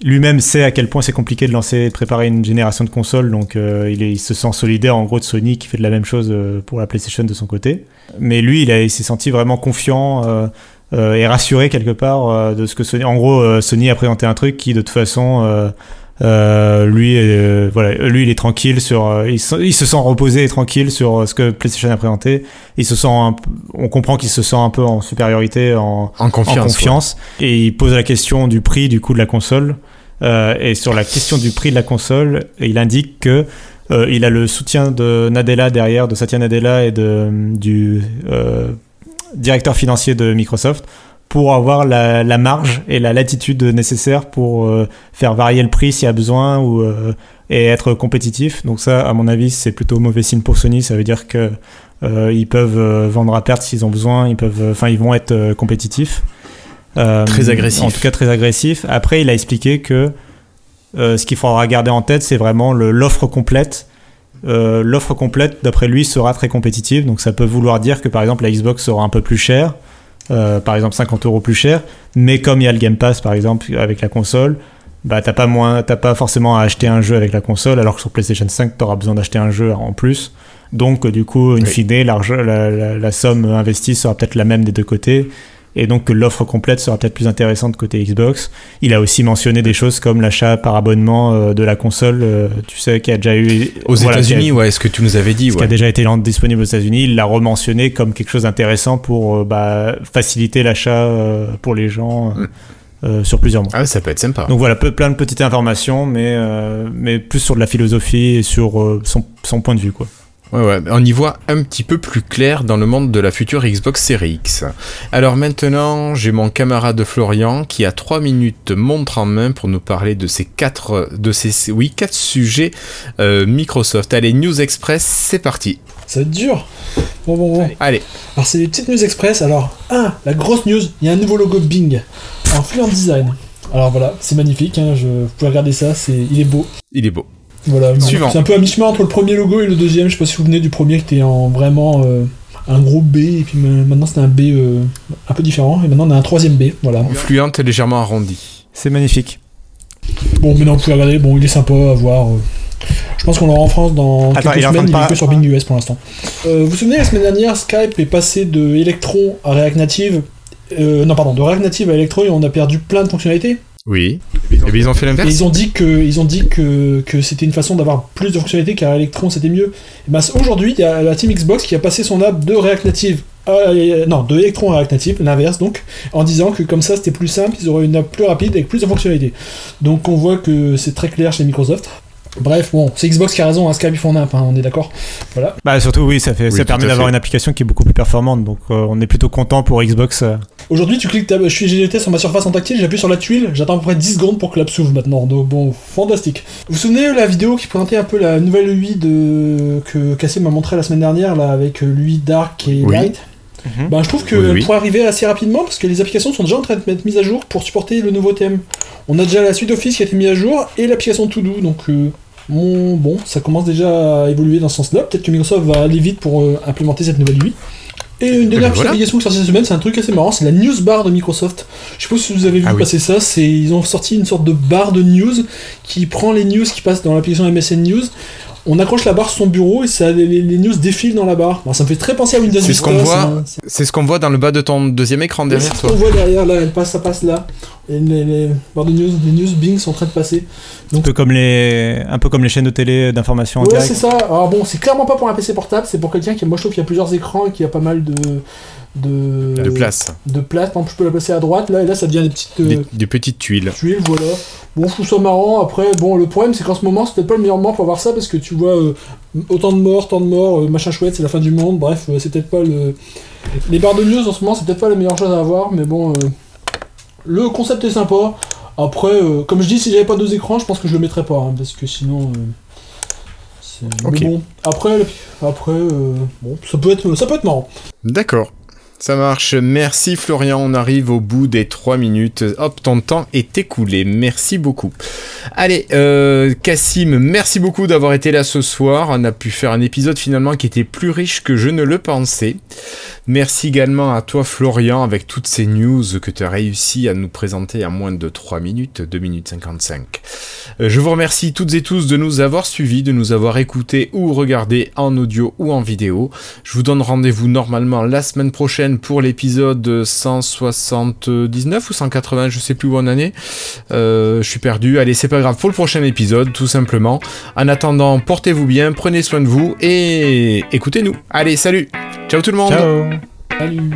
lui-même sait à quel point c'est compliqué de lancer, de préparer une génération de consoles, donc euh, il, est, il, se sent solidaire en gros de Sony qui fait de la même chose euh, pour la PlayStation de son côté. Mais lui, il, il s'est senti vraiment confiant euh, et rassuré quelque part euh, de ce que Sony. En gros, euh, Sony a présenté un truc qui de toute façon, lui, voilà, lui, il est tranquille sur, il, se, il se sent reposé et tranquille sur ce que PlayStation a présenté. Il se sent, un, on comprend qu'il se sent un peu en supériorité, en, en confiance, en confiance. Ouais. et il pose la question du prix du coût de la console. et sur la question du prix de la console, il indique que euh, il a le soutien de Nadella derrière, de Satya Nadella et de, du euh, directeur financier de Microsoft pour avoir la, la, marge et la latitude nécessaire pour euh, faire varier le prix s'il y a besoin ou, euh, et être compétitif. Donc ça, à mon avis, c'est plutôt mauvais signe pour Sony. Ça veut dire que euh, ils peuvent vendre à perte s'ils ont besoin. Ils peuvent, enfin, ils vont être compétitifs. très agressif. En tout cas, très agressif. Après, il a expliqué que ce qu'il faudra garder en tête, c'est vraiment l'offre complète euh, l'offre complète, d'après lui, sera très compétitive. Donc ça peut vouloir dire que par exemple la Xbox sera un peu plus chère, euh, par exemple 50 euros plus cher, mais comme il y a le Game Pass par exemple avec la console, bah t'as pas moins, t'as pas forcément à acheter un jeu avec la console, alors que sur PlayStation 5 t'auras besoin d'acheter un jeu en plus. Donc, euh, du coup, in Oui. fine, la- la somme investie sera peut-être la même des deux côtés. Et donc, que l'offre complète sera peut-être plus intéressante côté Xbox. Il a aussi mentionné des choses comme l'achat par abonnement euh, de la console, euh, tu sais, qui a déjà eu. Aux voilà, qui a- États-Unis, ouais, ce que tu nous avais dit, ce qui a ouais. déjà été disponible aux États-Unis, il l'a rementionné comme quelque chose d'intéressant pour euh, bah, faciliter l'achat pour les gens euh, sur plusieurs mois. Ah, ça peut être sympa. Donc voilà, peu- plein de petites informations, mais, euh, mais plus sur de la philosophie et sur euh, son, son point de vue. Quoi. Ouais, ouais, on y voit un petit peu plus clair dans le monde de la future Xbox Series X. Alors maintenant, j'ai mon camarade Florian qui a 3 minutes montre en main pour nous parler de ces quatre, de ces, oui, quatre sujets euh, Microsoft. Allez, News Express, c'est parti. Ça va être dur. Bon, bon, bon. Allez, Alors, c'est des petites news express. Alors, un, la grosse news, il y a un nouveau logo Bing en Fluent Design. Alors voilà, c'est magnifique, hein, je, vous pouvez regarder ça, c'est, il est beau. il est beau. Voilà, Suivant. c'est un peu à mi-chemin entre le premier logo et le deuxième. Je sais pas si vous vous souvenez du premier qui était en vraiment euh, un gros B, et puis ma- maintenant c'est un B euh, un peu différent, et maintenant on a un troisième B. Voilà. Fluente légèrement arrondi. C'est magnifique. Bon, maintenant vous pouvez regarder, bon, il est sympa à voir. euh. Je pense qu'on l'aura en France dans Attends, quelques semaines, de il est que sur Bing US pour l'instant. Euh, vous vous souvenez, la semaine dernière, Skype est passé de Electron à React Native. Euh, non, pardon, de React Native à Electron et on a perdu plein de fonctionnalités? Oui. Et bien ils ont fait Et l'inverse. ils ont dit que, ils ont dit que, que c'était une façon d'avoir plus de fonctionnalités car Electron c'était mieux. Ben, aujourd'hui, il y a la team Xbox qui a passé son app de React Native à, euh, non, de Electron à React Native, l'inverse donc, en disant que comme ça c'était plus simple, ils auraient une app plus rapide avec plus de fonctionnalités. Donc on voit que c'est très clair chez Microsoft. Bref, bon, c'est Xbox qui a raison, hein, Skype ils font un app, hein, on est d'accord. Voilà. Bah, surtout, oui, ça, fait, Oui, ça permet d'avoir une application qui est beaucoup plus performante. Donc, euh, on est plutôt content pour Xbox. euh. Aujourd'hui, tu cliques, tab- je suis GDT sur ma surface en tactile, j'appuie sur la tuile, j'attends à peu près 10 secondes pour que l'app s'ouvre maintenant. Donc bon, fantastique. Vous vous souvenez de la vidéo qui présentait un peu la nouvelle UI de... que Cassim m'a montré la semaine dernière, là, avec euh, l'UI Dark et Oui. Light Mhm. Ben, je trouve qu'elle Oui, oui. pourrait arriver assez rapidement parce que les applications sont déjà en train de être mises à jour pour supporter le nouveau thème. On a déjà la suite Office qui a été mise à jour et l'application To Do, donc euh, bon, ça commence déjà à évoluer dans ce sens-là. Peut-être que Microsoft va aller vite pour euh, implémenter cette nouvelle UI. Et une dernière ben petite voilà. application qui est sortie cette semaine, c'est un truc assez marrant, c'est la news bar de Microsoft. Je sais pas si vous avez vu Ah oui. passer ça, c'est ils ont sorti une sorte de barre de news qui prend les news qui passent dans l'application MSN News. On accroche la barre sur son bureau et ça les, news défilent dans la barre. Bon, ça me fait très penser à Windows C'est ce qu'on voit c'est- ce qu'on voit dans le bas de ton deuxième écran derrière c'est ce toi. qu'on voit derrière là, elle passe, ça passe là. Et les, les barres de news, les news Bing sont en train de passer. Un peu comme les, un peu comme les chaînes de télé d'information en Ouais, direct. c'est ça. Alors bon, c'est clairement pas pour un PC portable, c'est pour quelqu'un qui, moi je trouve qu'il y a plusieurs écrans et qu'il y a pas mal de. de, De place. De place. Par exemple, je peux la placer à droite là, et là ça devient des petites. euh, Des, des petites tuiles. tuiles, voilà. Bon, je trouve ça marrant. Après, bon, le problème, c'est qu'en ce moment, c'est peut-être pas le meilleur moment pour voir ça parce que tu vois euh, autant de morts, tant de morts, euh, machin chouette, c'est la fin du monde. Bref, euh, c'est peut-être pas le. Les barres de news en ce moment, c'est peut-être pas la meilleure chose à avoir, mais bon, euh, le concept est sympa. Après, euh, comme je dis, si j'avais pas deux écrans, je pense que je le mettrais pas hein, parce que sinon. euh, bon, après, après, euh, bon, ça peut être, ça peut être marrant. D'accord. Ça marche. Merci Florian. On arrive au bout des 3 minutes. Hop, ton temps est écoulé. Merci beaucoup. Allez, euh, Cassim, merci beaucoup d'avoir été là ce soir. On a pu faire un épisode finalement qui était plus riche que je ne le pensais. Merci également à toi Florian avec toutes ces news que tu as réussi à nous présenter en moins de 3 minutes, 2 minutes 55. Euh, je vous remercie toutes et tous de nous avoir suivis, de nous avoir écoutés ou regardés en audio ou en vidéo. Je vous donne rendez-vous normalement la semaine prochaine pour l'épisode 179 ou 180, je sais plus où en année. Euh, je suis perdu. Allez, c'est pas grave pour le prochain épisode, tout simplement. En attendant, portez-vous bien, prenez soin de vous et écoutez-nous. Allez, salut Ciao tout le monde Ciao Salut